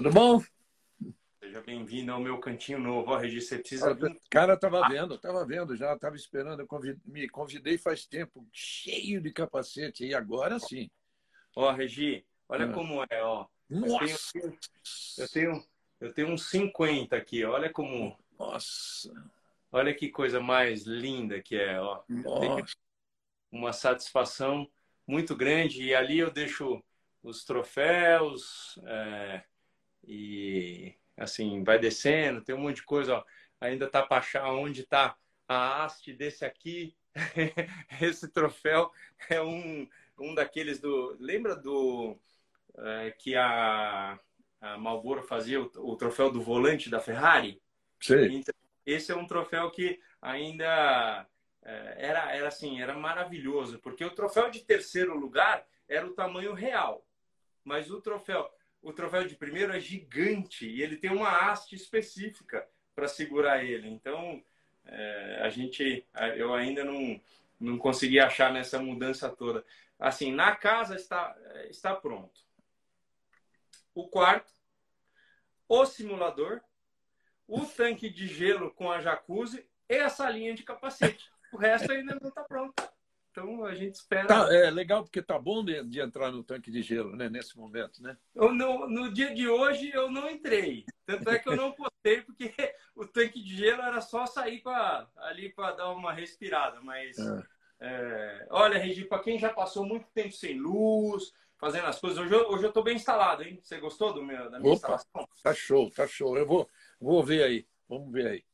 Tudo bom? Seja bem-vindo ao meu cantinho novo. Ó, Regi, você precisa vir. Cara, tava vendo, tava vendo já, tava esperando. Convid... me convidei faz tempo, cheio de capacete, e agora sim. Ó, Regi, olha Ah. como é, ó. Nossa! Eu tenho, eu tenho, eu tenho uns 50 aqui, olha como. Nossa! Olha que coisa mais linda que é, ó. Nossa! Uma satisfação muito grande. E ali eu deixo os troféus é, e assim, vai descendo, tem um monte de coisa, ó. Ainda tá para achar onde tá a haste desse aqui. Esse troféu é um, um daqueles do. Lembra do é, que a, a Marlboro fazia o, o troféu do volante da Ferrari? Sei. Então, esse é um troféu que ainda é, era, era assim, era maravilhoso, porque o troféu de terceiro lugar era o tamanho real, mas o troféu, o troféu de primeiro é gigante e ele tem uma haste específica para segurar ele. Então, é, a gente, eu ainda não, não consegui achar nessa mudança toda. Assim, na casa está, está pronto. O quarto, o simulador, o tanque de gelo com a jacuzzi e a salinha de capacete. O resto ainda não está pronto. Então a gente espera. Tá, é legal porque tá bom de, de entrar no tanque de gelo, né? Nesse momento, né? Eu não, no dia de hoje eu não entrei. Tanto é que eu não postei, porque o tanque de gelo era só sair pra, ali para dar uma respirada. Mas É. é, olha, Regi, para quem já passou muito tempo sem luz, fazendo as coisas, hoje eu, hoje eu tô bem instalado, hein? Você gostou do meu, da minha Opa. instalação? Tá show, tá show. Eu vou, vou ver aí. Vamos ver aí.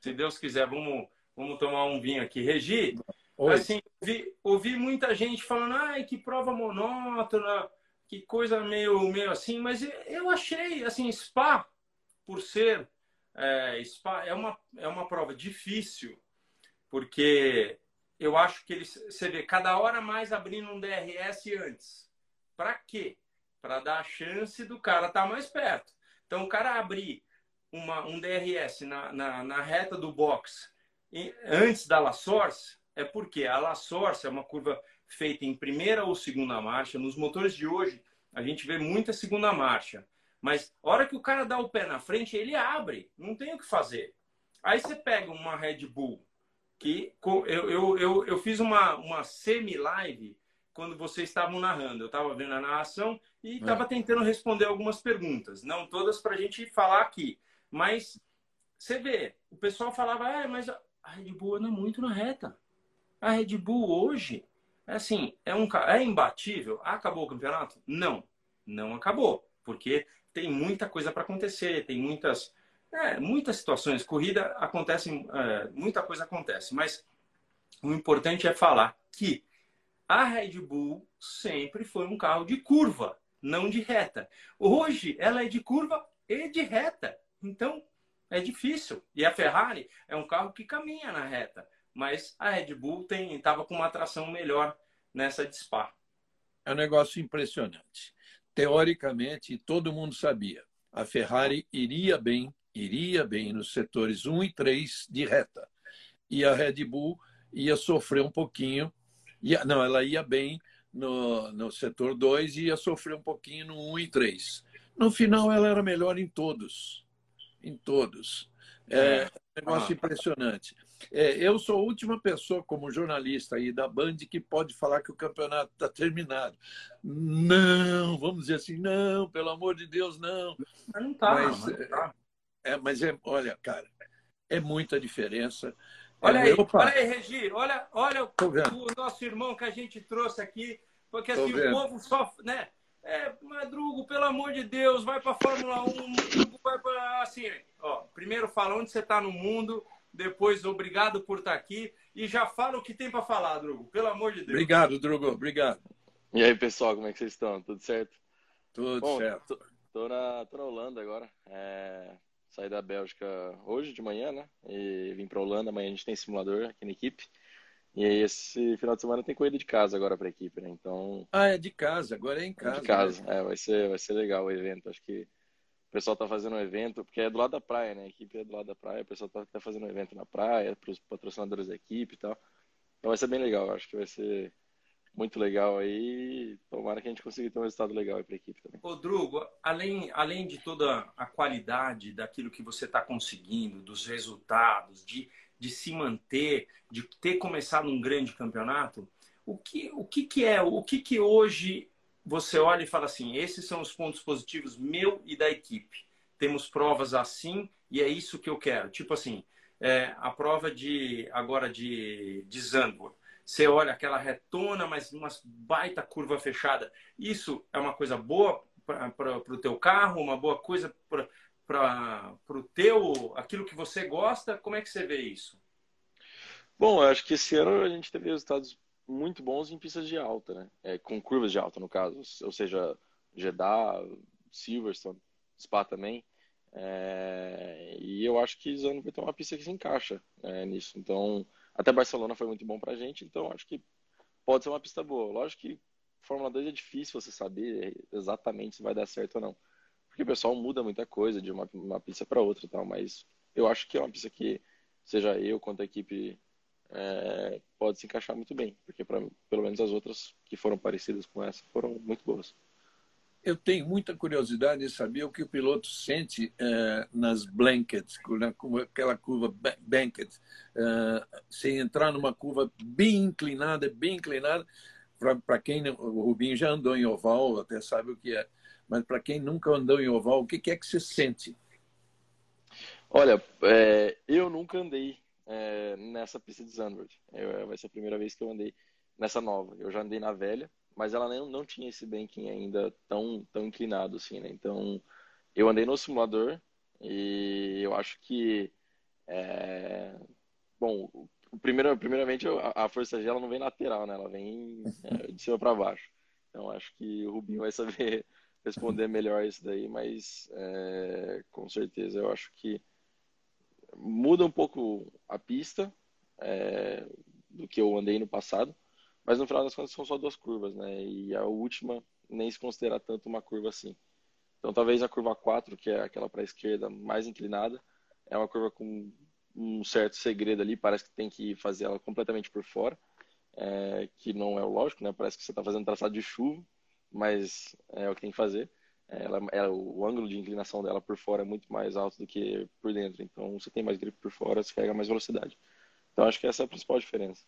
Se Deus quiser, vamos, vamos tomar um vinho aqui. Regi, Oi. Assim, ouvi, ouvi muita gente falando, ai, que prova monótona, que coisa meio, meio assim, mas eu achei, assim, Spa, por ser é, Spa, é uma, é uma prova difícil, porque eu acho que eles, você vê, cada hora mais abrindo um DRS antes. Para quê? Para dar a chance do cara estar mais perto. Então, o cara abrir uma, um DRS na, na, na reta do box antes da La Source, é porque a La Source é uma curva feita em primeira ou segunda marcha. Nos motores de hoje, a gente vê muita segunda marcha. Mas a hora que o cara dá o pé na frente, ele abre. Não tem o que fazer. Aí você pega uma Red Bull, que eu, eu, eu, eu fiz uma, uma semi-live quando vocês estavam narrando. Eu estava vendo a narração e estava tentando responder algumas perguntas. Não todas para a gente falar aqui. Mas você vê, o pessoal falava, ah, mas a Red Bull anda muito na reta. A Red Bull hoje, é assim, é, um, é imbatível. Acabou o campeonato? Não, não acabou. Porque tem muita coisa para acontecer, tem muitas, é, muitas situações. Corrida acontece, é, muita coisa acontece. Mas o importante é falar que a Red Bull sempre foi um carro de curva, não de reta. Hoje ela é de curva e de reta. Então é difícil. E a Ferrari é um carro que caminha na reta. Mas a Red Bull estava com uma atração melhor nessa de Spa. É um negócio impressionante. Teoricamente, todo mundo sabia. A Ferrari iria bem, iria bem nos setores 1 e 3 de reta. E a Red Bull ia sofrer um pouquinho. Ia, não, ela ia bem no, no setor 2 e ia sofrer um pouquinho no 1 e 3. No final, ela era melhor em todos. Em todos. É, um negócio Ah. impressionante. É, eu sou a última pessoa, como jornalista aí da Band, que pode falar que o campeonato está terminado. Não, vamos dizer assim, não, pelo amor de Deus, não. Não tá. Mas, não tá. É, mas é, olha, cara, é muita diferença. Olha É, aí, opa, olha aí, Regi, olha, olha vendo. o nosso irmão que a gente trouxe aqui, porque assim, o povo só, né? É, Madrugo, pelo amor de Deus, vai pra Fórmula 1, Madrugo vai pra, assim, ó, primeiro fala onde você tá no mundo, depois obrigado por estar aqui e já fala o que tem pra falar, Drugo, pelo amor de Deus. Obrigado, Drogo, obrigado. E aí, pessoal, como é que vocês estão? Tudo certo? Tudo Bom, certo. Tô na, tô na Holanda agora. É, saí da Bélgica hoje de manhã, né? E vim pra Holanda. Amanhã a gente tem simulador aqui na equipe. E aí, esse final de semana tem corrida de casa agora pra equipe, né? Então, Ah, é de casa, agora é em casa. de casa. né? É, vai ser, vai ser legal o evento. Acho que pessoal tá fazendo um evento, porque é do lado da praia, né? A equipe é do lado da praia. O pessoal tá fazendo um evento na praia, pros patrocinadores da equipe e tal. Então vai ser bem legal. Acho que vai ser muito legal aí. Tomara que a gente consiga ter um resultado legal aí para a equipe também. Ô, Drugo, além, além de toda a qualidade daquilo que você está conseguindo, dos resultados, de, de se manter, de ter começado um grande campeonato, o que, o que, que é, o que, que hoje você olha e fala assim: esses são os pontos positivos meu e da equipe. Temos provas assim e é isso que eu quero. Tipo assim, é, a prova de agora de, de Zandvoort você olha aquela retona, mas uma baita curva fechada. Isso é uma coisa boa para o teu carro, uma boa coisa para o teu, aquilo que você gosta. Como é que você vê isso? Bom, eu acho que esse ano a gente teve resultados muito bons em pistas de alta, né? É, com curvas de alta, no caso. Ou seja, Jeddah, Silverstone, Spa também. É, e eu acho que Zano vai ter uma pista que se encaixa é, nisso. Então, até Barcelona foi muito bom pra gente, então acho que pode ser uma pista boa. Lógico que Fórmula 2 é difícil você saber exatamente se vai dar certo ou não. Porque o pessoal muda muita coisa de uma, uma pista para outra tal, mas eu acho que é uma pista que, seja eu quanto a equipe, é, pode se encaixar muito bem. Porque pra, pelo menos as outras que foram parecidas com essa foram muito boas eu tenho muita curiosidade de saber o que o piloto sente uh, nas blankets, na, aquela curva blanket, uh, se entrar numa curva bem inclinada, bem inclinada, para quem o Rubinho já andou em oval, até sabe o que é, mas para quem nunca andou em oval, o que, que é que você sente? Olha, é, eu nunca andei é, nessa pista de Zandvoort. vai ser a primeira vez que eu andei nessa nova. Eu já andei na velha, mas ela não, não tinha esse banking ainda tão, tão inclinado assim, né? Então, eu andei no simulador e eu acho que, é... bom, primeiro, primeiramente a, a força G ela não vem lateral, né? Ela vem é, de cima para baixo. Então, acho que o Rubinho vai saber responder melhor isso daí, mas é, com certeza eu acho que muda um pouco a pista é, do que eu andei no passado mas no final das contas são só duas curvas, né? E a última nem se considera tanto uma curva assim. Então talvez a curva 4, que é aquela para a esquerda mais inclinada, é uma curva com um certo segredo ali, parece que tem que fazer ela completamente por fora, é, que não é o lógico, né? Parece que você está fazendo traçado de chuva, mas é o que tem que fazer. Ela, ela, o ângulo de inclinação dela por fora é muito mais alto do que por dentro, então você tem mais grip por fora, você carrega mais velocidade. Então acho que essa é a principal diferença.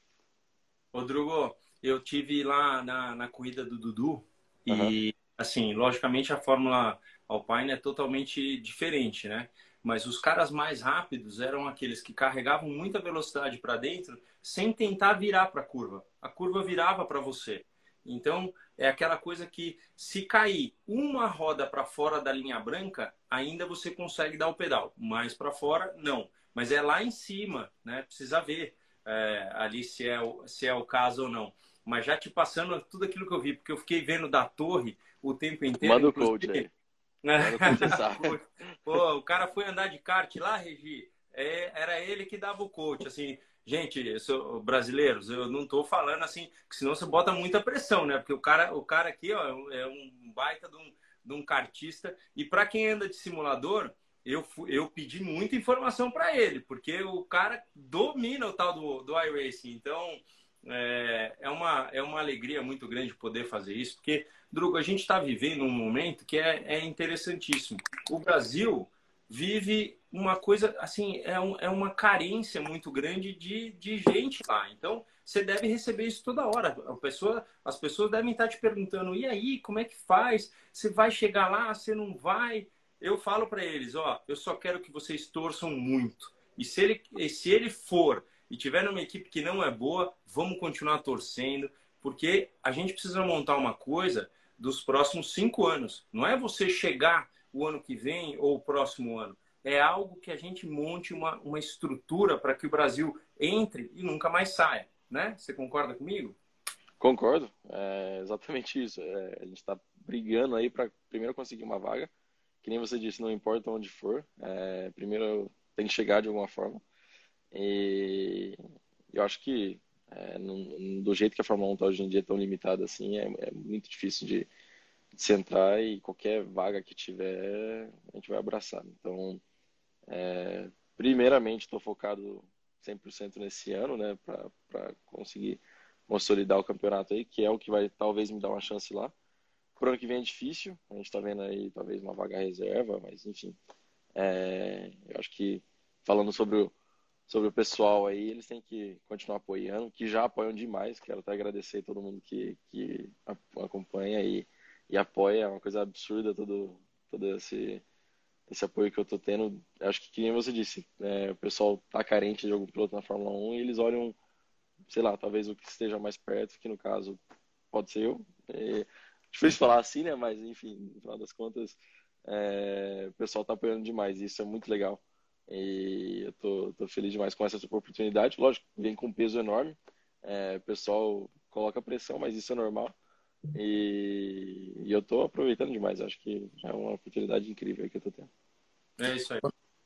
Rodrigo, eu tive lá na, na corrida do Dudu e, assim, logicamente a Fórmula Alpine é totalmente diferente, né? Mas os caras mais rápidos eram aqueles que carregavam muita velocidade para dentro sem tentar virar para a curva. A curva virava para você. Então, é aquela coisa que se cair uma roda para fora da linha branca, ainda você consegue dar o pedal. Mais para fora, não. Mas é lá em cima, né? Precisa ver é, ali se é, o, se é o caso ou não mas já te passando tudo aquilo que eu vi, porque eu fiquei vendo da torre o tempo inteiro. Manda o coach aí. Pô, o cara foi andar de kart lá, Regi, é, era ele que dava o coach, assim, gente, sou, brasileiros, eu não tô falando assim, que senão você bota muita pressão, né? Porque o cara, o cara aqui, ó, é um baita de um, de um kartista, e para quem anda de simulador, eu, eu pedi muita informação para ele, porque o cara domina o tal do, do iRacing, então é, é, uma, é uma alegria muito grande poder fazer isso, porque, Drugo, a gente está vivendo um momento que é, é interessantíssimo. O Brasil vive uma coisa, assim, é, um, é uma carência muito grande de, de gente lá. Então, você deve receber isso toda hora. Pessoa, as pessoas devem estar te perguntando: e aí, como é que faz? Você vai chegar lá? Você não vai? Eu falo para eles: ó, eu só quero que vocês torçam muito. E se ele, se ele for e tiver numa equipe que não é boa, vamos continuar torcendo, porque a gente precisa montar uma coisa dos próximos cinco anos. Não é você chegar o ano que vem ou o próximo ano. É algo que a gente monte uma, uma estrutura para que o Brasil entre e nunca mais saia. Né? Você concorda comigo? Concordo. É exatamente isso. É, a gente está brigando aí para primeiro conseguir uma vaga. Que nem você disse, não importa onde for. É, primeiro tem que chegar de alguma forma. E eu acho que é, do jeito que a Fórmula 1 está hoje em dia tão limitada assim, é, é muito difícil de, de, se entrar e qualquer vaga que tiver, a gente vai abraçar. Então, é, primeiramente, estou focado 100% nesse ano, né, para conseguir consolidar o campeonato aí, que é o que vai talvez me dar uma chance lá. Pro ano que vem é difícil, a gente está vendo aí talvez uma vaga reserva, mas enfim. É, eu acho que falando sobre o, sobre o pessoal aí, eles têm que continuar apoiando, que já apoiam demais. Quero até agradecer todo mundo que, que acompanha e, e apoia, é uma coisa absurda todo, todo esse, esse apoio que eu tô tendo. Acho que, nem você disse, é, o pessoal tá carente de algum piloto na Fórmula 1 e eles olham, sei lá, talvez o que esteja mais perto, que no caso pode ser eu. É, difícil falar assim, né? Mas enfim, no final das contas, é, o pessoal tá apoiando demais e isso é muito legal. E eu tô, tô feliz demais com essa oportunidade. Lógico, vem com um peso enorme. É, o pessoal coloca pressão, mas isso é normal. E, e eu tô aproveitando demais. Acho que é uma oportunidade incrível que eu tô tendo. É isso aí.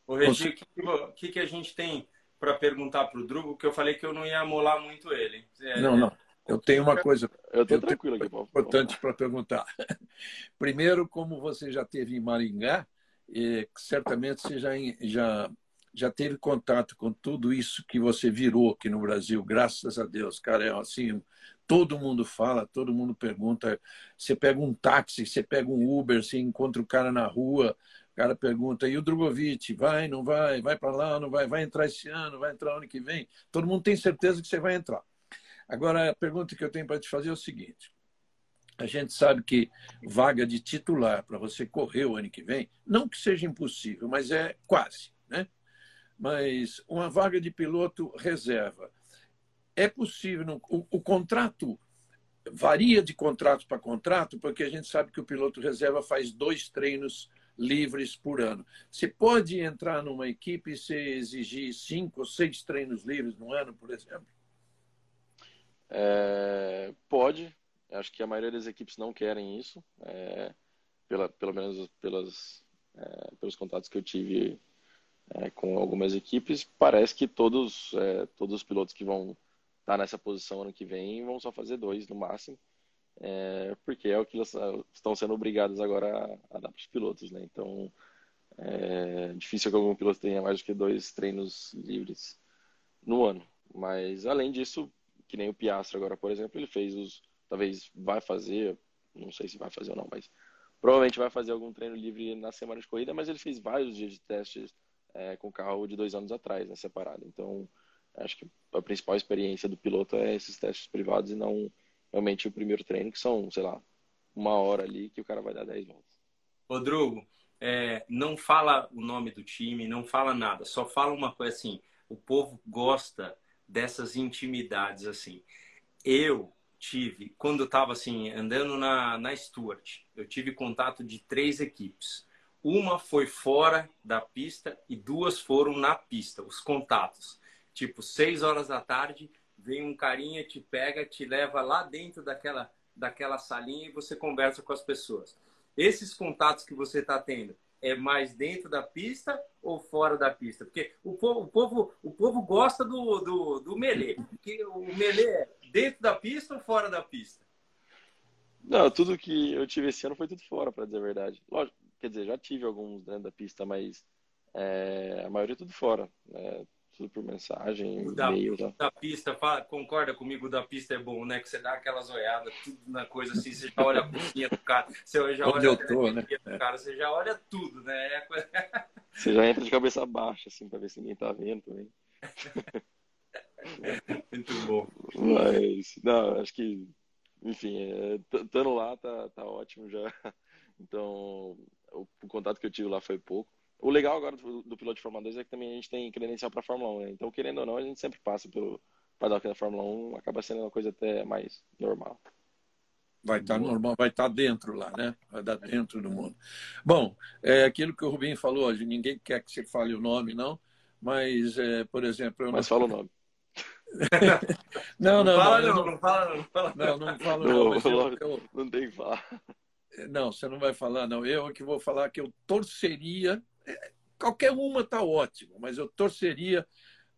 O Regi, o que, que, a gente tem para perguntar para o Drugo? Que eu falei que eu não ia amolar muito ele. É, não, não. Eu tenho uma coisa eu tô tranquilo aqui, importante para perguntar. Primeiro, como você já teve em Maringá, e certamente você já, já, já teve contato com tudo isso que você virou aqui no Brasil, graças a Deus, cara. É assim, todo mundo fala, todo mundo pergunta. Você pega um táxi, você pega um Uber, você encontra o cara na rua, o cara pergunta: e o Drogovic, vai, não vai? Vai para lá, não vai? Vai entrar esse ano, vai entrar ano que vem? Todo mundo tem certeza que você vai entrar. Agora, a pergunta que eu tenho para te fazer é o seguinte: a gente sabe que vaga de titular para você correr o ano que vem, não que seja impossível, mas é quase, né? Mas uma vaga de piloto reserva. É possível, o, o contrato varia de contrato para contrato, porque a gente sabe que o piloto reserva faz dois treinos livres por ano. Você pode entrar numa equipe e se exigir cinco ou seis treinos livres no ano, por exemplo? É, pode, Acho que a maioria das equipes não querem isso, é, pela, pelo menos pelas, é, pelos contatos que eu tive é, com algumas equipes. Parece que todos, é, todos os pilotos que vão estar tá nessa posição ano que vem vão só fazer dois no máximo, é, porque é o que eles estão sendo obrigados agora a, a dar para os pilotos. Né? Então, é difícil que algum piloto tenha mais do que dois treinos livres no ano. Mas, além disso, que nem o Piastri agora, por exemplo, ele fez os talvez vai fazer, não sei se vai fazer ou não, mas provavelmente vai fazer algum treino livre na semana de corrida, mas ele fez vários dias de testes é, com o carro de dois anos atrás, né, separado. Então, acho que a principal experiência do piloto é esses testes privados e não realmente o primeiro treino, que são, sei lá, uma hora ali que o cara vai dar 10 voltas. Rodrigo, é, não fala o nome do time, não fala nada, só fala uma coisa assim, o povo gosta dessas intimidades assim. Eu tive, quando eu estava assim, andando na, na Stuart, eu tive contato de três equipes. Uma foi fora da pista e duas foram na pista, os contatos. Tipo, seis horas da tarde, vem um carinha, te pega, te leva lá dentro daquela, daquela salinha e você conversa com as pessoas. Esses contatos que você está tendo, é mais dentro da pista ou fora da pista? Porque o povo, o povo, o povo gosta do, do, do melê. Porque o melê é dentro da pista ou fora da pista? Não, tudo que eu tive esse ano foi tudo fora, para dizer a verdade. Lógico, quer dizer, já tive alguns dentro da pista, mas é, a maioria é tudo fora. Né? Tudo por mensagem, e-mail. Da, da pista, fala, concorda comigo, o da pista é bom, né? Que você dá aquelas olhadas, tudo na coisa assim, você já olha a cozinha do cara, você já Onde olha tô, né? do cara, você já olha tudo, né? É você já entra de cabeça baixa, assim, para ver se ninguém tá vendo também. Muito bom. Mas, não, acho que, enfim, estando é, lá tá, tá ótimo já. Então, o, o, contato que eu tive lá foi pouco. O legal agora do, do piloto de Fórmula 2 é que também a gente tem credencial para Fórmula 1, né? Então, querendo ou não, a gente sempre passa pelo paddock da Fórmula 1, acaba sendo uma coisa até mais normal. Vai estar tá normal, vai estar tá dentro lá, né? Vai dar dentro do mundo. Bom, é aquilo que o Rubinho falou hoje, ninguém quer que você fale o nome, não, mas, é, por exemplo... Mas não... fala o nome. não, não, não, fala não, não, não fala não. Fala. Não, não falo não. não, eu, não tem que falar. Não, você não vai falar, não. Eu é que vou falar que eu torceria. Qualquer uma tá ótimo, mas eu torceria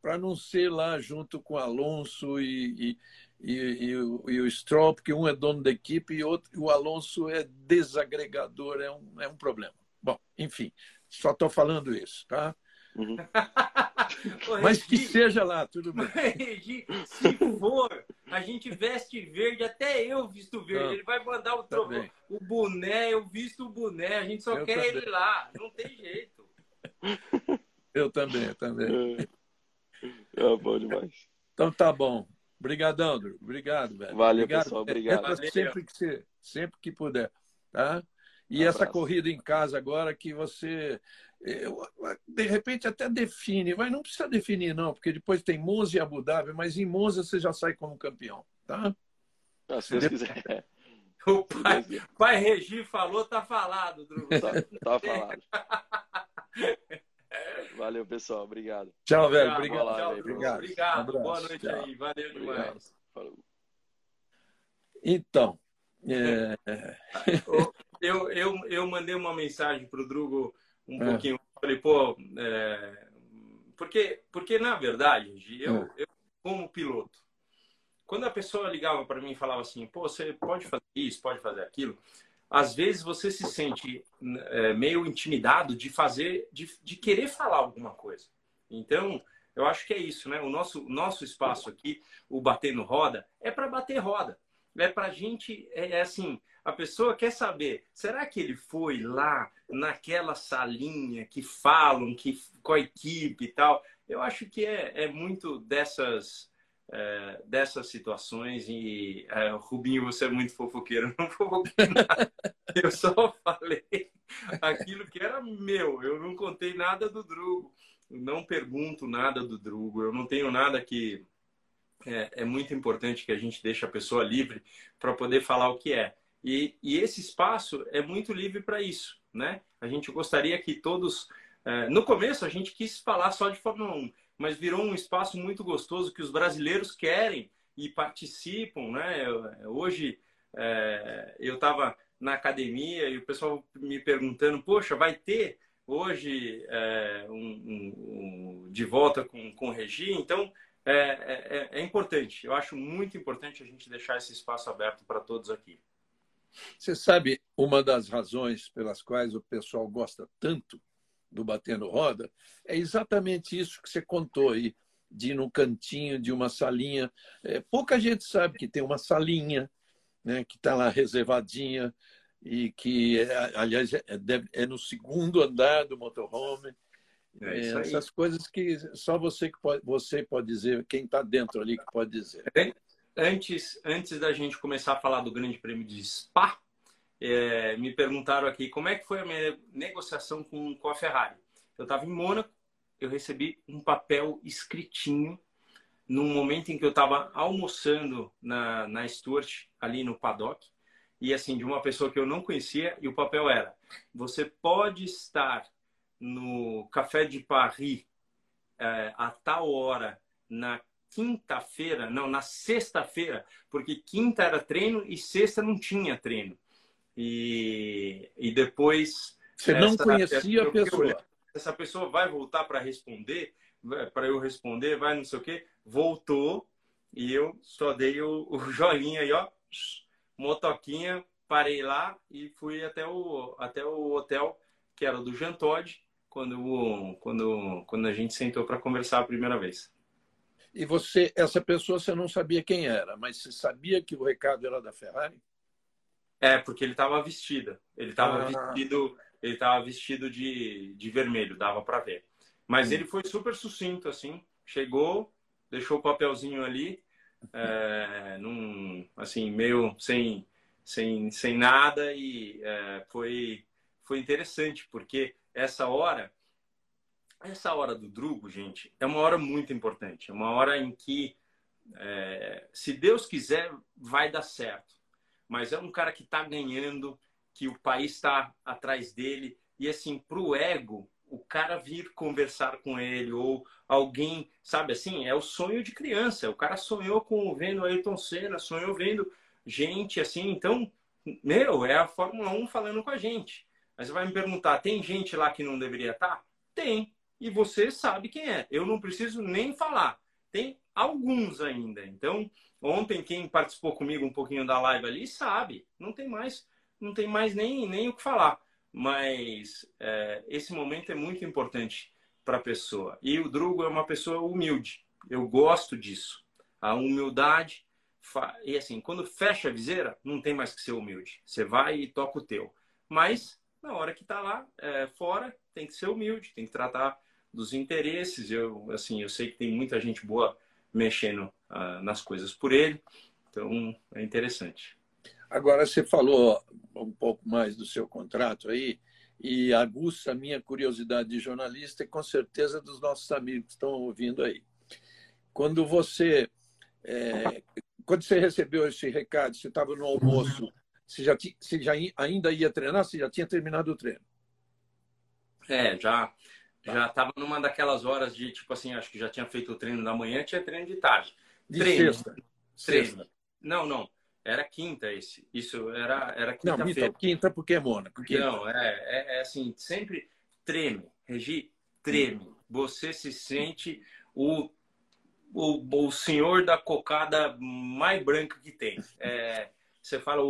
para não ser lá junto com Alonso e, e, e, e, o, e o Stroll, porque um é dono da equipe e outro, o Alonso é desagregador, é um, é um problema. Bom, enfim, só estou falando isso, tá? Uhum. Mas que seja lá, tudo bem. Regi, se for, A gente veste verde, até eu visto verde. Não, ele vai mandar o, trovão, o boné, eu visto o boné. A gente só Eu quer também. ele lá. Não tem jeito. Eu também, eu também. É, bom demais. Então tá bom. Obrigadão. Obrigado, velho. Valeu, obrigado. pessoal. Obrigado. Entra Valeu. sempre que você, sempre que puder, tá? E Um essa corrida em casa agora que você eu, de repente até define, mas não precisa definir não, porque depois tem Monza e Abu Dhabi, mas em Monza você já sai como campeão, tá? Ah, se Deus quiser. O pai, pai Regi falou, tá falado, Drugo. Tá, tá falado. Valeu, pessoal. Obrigado. Tchau, velho. Tchau, Obrigado. boa live aí pra Obrigado. Obrigado. Um. Boa noite Tchau. aí. Valeu Obrigado. demais. Falou. Então, é, Eu, eu, eu mandei uma mensagem pro Drugo um É. pouquinho. Falei, pô, é, porque, porque na verdade, eu, É. eu, como piloto, quando a pessoa ligava para mim e falava assim, pô, você pode fazer isso, pode fazer aquilo, às vezes você se sente é, meio intimidado de fazer, de, de querer falar alguma coisa. Então, eu acho que é isso, né? O nosso, nosso espaço aqui, o Batendo Roda, é para bater roda. É para gente, é, é assim, a pessoa quer saber, será que ele foi lá naquela salinha que falam que com a equipe e tal? Eu acho que é, é muito dessas é, dessas situações e é, Rubinho, você é muito fofoqueiro, eu não fofoquei nada. Eu só falei aquilo que era meu. Eu não contei nada do Drugo, não pergunto nada do Drugo. Eu não tenho nada que é, é muito importante que a gente deixe a pessoa livre para poder falar o que é. E, e esse espaço é muito livre para isso, né? A gente gostaria que todos. é, no começo a gente quis falar só de Fórmula 1, mas virou um espaço muito gostoso que os brasileiros querem e participam, né? Eu- Hoje é, eu estava na academia e o pessoal me perguntando, poxa, vai ter hoje é, um, um- um- de volta com, com o Regi? Então é, é- é importante. Eu acho muito importante a gente deixar esse espaço aberto para todos aqui. Você sabe uma das razões pelas quais o pessoal gosta tanto do Batendo Roda é exatamente isso que você contou aí, de ir num cantinho de uma salinha. É, pouca gente sabe que tem uma salinha, né, que está lá reservadinha e que, é, aliás, é, deve- é no segundo andar do motorhome. É aí. essas coisas que só você que pode, você pode dizer, quem está dentro ali que pode dizer. Antes, antes da gente começar a falar do Grande Prêmio de Spa, é, me perguntaram aqui como é que foi a minha negociação com, com a Ferrari. Eu estava em Mônaco, eu recebi um papel escritinho num momento em que eu estava almoçando na, na Stuart, ali no paddock, e assim, de uma pessoa que eu não conhecia, e o papel era: você pode estar no Café de Paris é, a tal hora na quinta-feira, não, na sexta-feira, porque quinta era treino e sexta não tinha treino. E, e depois. Você não essa- conhecia a eu fiquei pessoa. olhando, Essa pessoa vai voltar para responder, para eu responder, vai não sei o quê. Voltou e eu só dei o, o joinha aí, ó, motoquinha, parei lá e fui até o, até o hotel, que era do Jean Todt, quando, quando, quando a gente sentou para conversar a primeira vez. E você, essa pessoa, você não sabia quem era, mas você sabia que o recado era da Ferrari? É, porque ele estava vestido. Ele estava Ah. vestido, ele tava vestido de, de vermelho, dava para ver. Mas Hum. ele foi super sucinto, assim. Chegou, deixou o papelzinho ali, é, num, assim, meio sem, sem, sem nada e é, foi, foi interessante, porque essa hora, essa hora do Drugo, gente, é uma hora muito importante. É uma hora em que, é, se Deus quiser, vai dar certo mas é um cara que está ganhando, que o país está atrás dele. E assim, para o ego, o cara vir conversar com ele, ou alguém, sabe assim, é o sonho de criança. O cara sonhou com vendo Ayrton Senna, sonhou vendo gente assim. Então, meu, é a Fórmula 1 falando com a gente. Mas você vai me perguntar, tem gente lá que não deveria estar? Tem. E você sabe quem é. Eu não preciso nem falar. Tem alguns ainda. Então, Ontem, quem participou comigo um pouquinho da live ali sabe, não tem mais, não tem mais nem, nem o que falar. Mas é, esse momento é muito importante para a pessoa. E o Drugo é uma pessoa humilde. Eu gosto disso. A humildade E assim, quando fecha a viseira, não tem mais que ser humilde. Você vai e toca o teu. Mas, na hora que está lá, é, fora, tem que ser humilde, tem que tratar dos interesses. Eu, assim, eu sei que tem muita gente boa mexendo uh, nas coisas por ele. Então, é interessante. Agora, você falou um pouco mais do seu contrato aí, e aguça a minha curiosidade de jornalista e com certeza dos nossos amigos que estão ouvindo aí. Quando você é, quando você recebeu esse recado, você estava no almoço, você já, você já ainda ia treinar? Você já tinha terminado o treino? É, já já estava numa daquelas horas de tipo assim, acho que já tinha feito o treino da manhã, tinha treino de tarde. De treino, sexta. Treino. Sexta. Não, não. Era quinta esse. Isso era, era quinta-feira. Não, quinta porque é Mônaco. Quinta. Não, é, é, é, assim, sempre treme. Regi, treme. Você se sente o, o, o senhor da cocada mais branca que tem. É, você fala,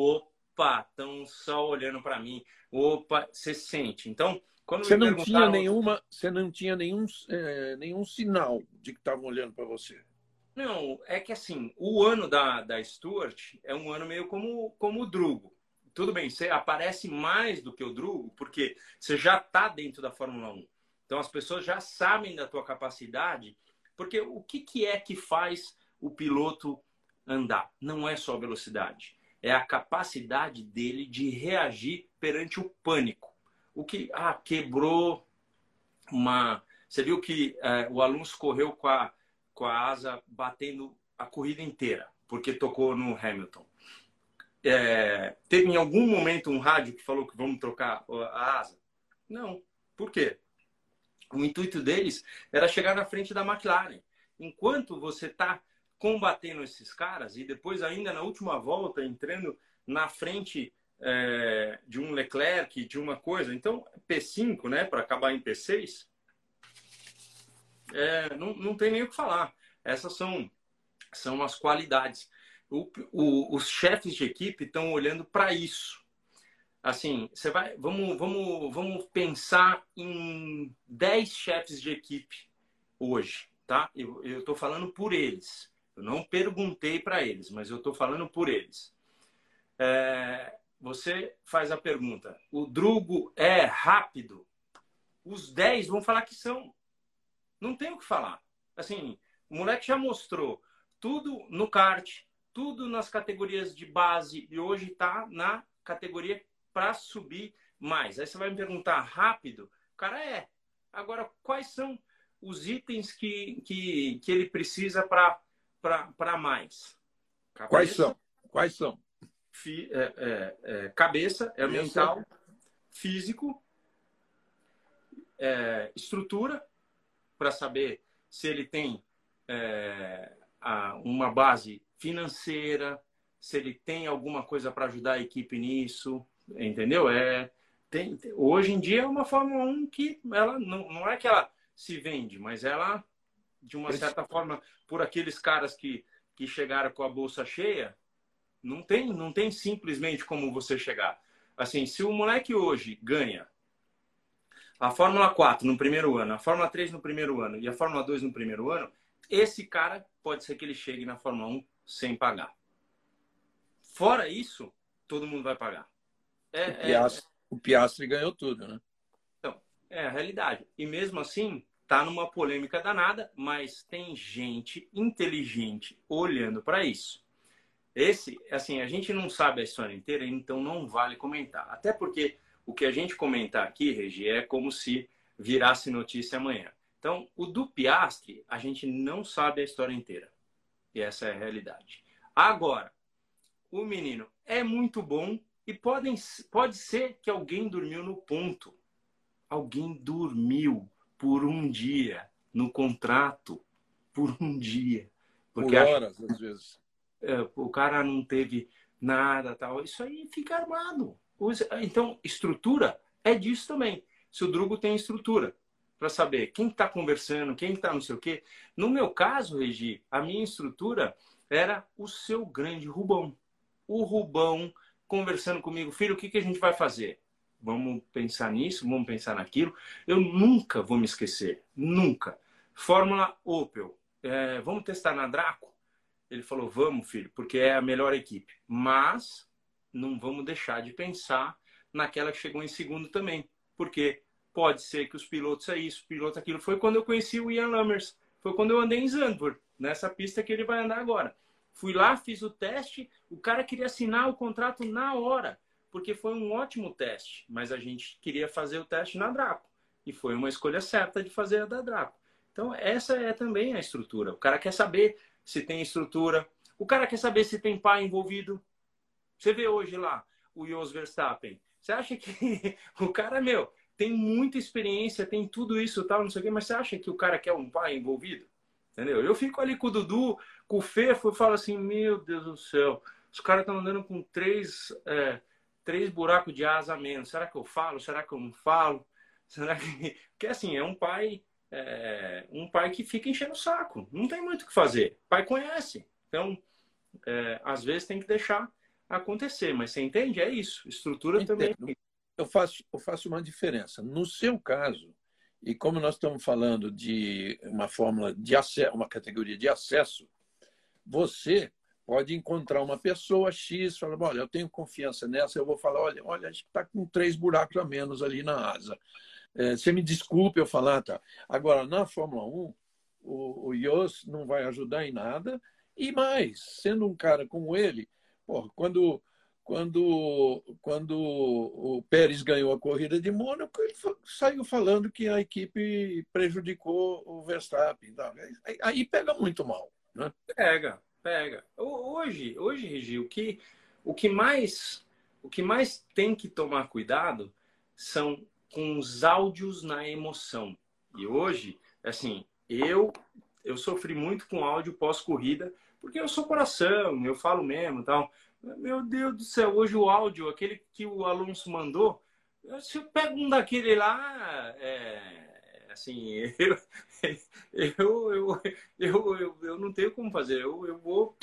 opa, estão só olhando para mim. Opa, você sente. Então, quando você não tinha nenhuma, você não tinha nenhum, é, nenhum sinal de que estavam olhando para você. Não, é que assim, o ano da, da Stuart é um ano meio como, como o Drugo. Tudo bem, você aparece mais do que o Drugo, porque você já está dentro da Fórmula 1. Então as pessoas já sabem da tua capacidade, porque o que, que é que faz o piloto andar? Não é só velocidade, é a capacidade dele de reagir perante o pânico. O que, ah, quebrou uma. Você viu que é, o Alonso correu com a com a asa batendo a corrida inteira, porque tocou no Hamilton. É, teve em algum momento um rádio que falou que vamos trocar a asa? Não. Por quê? O intuito deles era chegar na frente da McLaren. Enquanto você está combatendo esses caras e depois ainda na última volta entrando na frente é, de um Leclerc, de uma coisa. Então, P5, né, para acabar em P6, é, não, não tem nem o que falar. Essas são, são as qualidades. O, o, os chefes de equipe estão olhando para isso. Assim, você vai, vamos, vamos, vamos pensar em 10 chefes de equipe hoje, tá? Eu estou falando por eles. Eu não perguntei para eles, mas eu estou falando por eles. É, você faz a pergunta: o Drugo é rápido? Os 10 vão falar que são. Não tem o que falar. Assim, o moleque já mostrou tudo no kart, tudo nas categorias de base e hoje está na categoria para subir mais. Aí você vai me perguntar rápido? Cara, é. Agora, quais são os itens que, que, que ele precisa para mais? Cabeça, Quais são? Quais são? Fi, é, é, é, cabeça, é mental, físico, é, estrutura, para saber se ele tem é, a, uma base financeira, se ele tem alguma coisa para ajudar a equipe nisso, entendeu? É, tem, hoje em dia é uma Fórmula 1 que ela não, não é que ela se vende, mas ela, de uma certa forma, por aqueles caras que, que chegaram com a bolsa cheia, não tem, não tem simplesmente como você chegar. Assim, se o moleque hoje ganha a Fórmula 4 no primeiro ano, a Fórmula 3 no primeiro ano e a Fórmula 2 no primeiro ano, esse cara pode ser que ele chegue na Fórmula 1 sem pagar. Fora isso, todo mundo vai pagar. É, o, Piastri, é... o, Piastri, ganhou tudo, né? Então, é a realidade. E mesmo assim, tá numa polêmica danada, mas tem gente inteligente olhando para isso. Esse, assim, a gente não sabe a história inteira, então não vale comentar. Até porque o que a gente comentar aqui, Regi, é como se virasse notícia amanhã. Então, o do Piastre, a gente não sabe a história inteira. E essa é a realidade. Agora, o menino é muito bom e podem, pode ser que alguém dormiu no ponto. Alguém dormiu por um dia no contrato. Por um dia. Porque por horas, acha, às vezes. É, o cara não teve nada tal. Isso aí fica armado. Então, estrutura é disso também. Se o Drugo tem estrutura para saber quem está conversando, quem está não sei o quê. No meu caso, Regi, a minha estrutura era o seu grande Rubão. O Rubão conversando comigo, filho, o que, que a gente vai fazer? Vamos pensar nisso, vamos pensar naquilo. Eu nunca vou me esquecer, nunca. Fórmula Opel, é, vamos testar na Draco? Ele falou: vamos, filho, porque é a melhor equipe. Mas não vamos deixar de pensar naquela que chegou em segundo também. Porque pode ser que os pilotos é isso, piloto aquilo. Foi quando eu conheci o Ian Lammers. Foi quando eu andei em Zandvoort, nessa pista que ele vai andar agora. Fui lá, fiz o teste, o cara queria assinar o contrato na hora, porque foi um ótimo teste, mas a gente queria fazer o teste na Draco. E foi uma escolha certa de fazer a da Draco. Então, essa é também a estrutura. O cara quer saber se tem estrutura, o cara quer saber se tem pai envolvido. Você vê hoje lá o Jos Verstappen. Você acha que o cara, meu, tem muita experiência, tem tudo isso tal, não sei o quê, mas você acha que o cara quer um pai envolvido? Entendeu? Eu fico ali com o Dudu, com o Fefo, e falo assim, meu Deus do céu, os caras estão andando com três, é, três buracos de asa a menos. Será que eu falo? Será que eu não falo? Será que... Porque assim, é um pai, é, um pai que fica enchendo o saco. Não tem muito o que fazer. O pai conhece. Então, é, às vezes tem que deixar acontecer. Mas você entende? É isso. Estrutura Entendo. também. Eu faço, eu faço uma diferença. No seu caso, e como nós estamos falando de uma fórmula de acesso, uma categoria de acesso, você pode encontrar uma pessoa X, falar, olha, eu tenho confiança nessa, eu vou falar, olha, olha, a gente está com três buracos a menos ali na asa. É, você me desculpe eu falar, tá? Agora, na Fórmula 1, o, o Yos não vai ajudar em nada, e mais, sendo um cara como ele, porra, quando quando, quando o Pérez ganhou a corrida de Mônaco, ele saiu falando que a equipe prejudicou o Verstappen. Aí pega muito mal. Né? Pega, pega. Hoje, hoje Regi, o que, o, que mais, o que mais tem que tomar cuidado são com os áudios na emoção. E hoje, assim, eu, eu sofri muito com áudio pós-corrida, porque eu sou coração, eu falo mesmo tal. Meu Deus do céu, hoje o áudio, aquele que o Alonso mandou, se eu pego um daquele lá, é, assim, eu, eu, eu, eu, eu, não tenho como fazer, eu, eu vou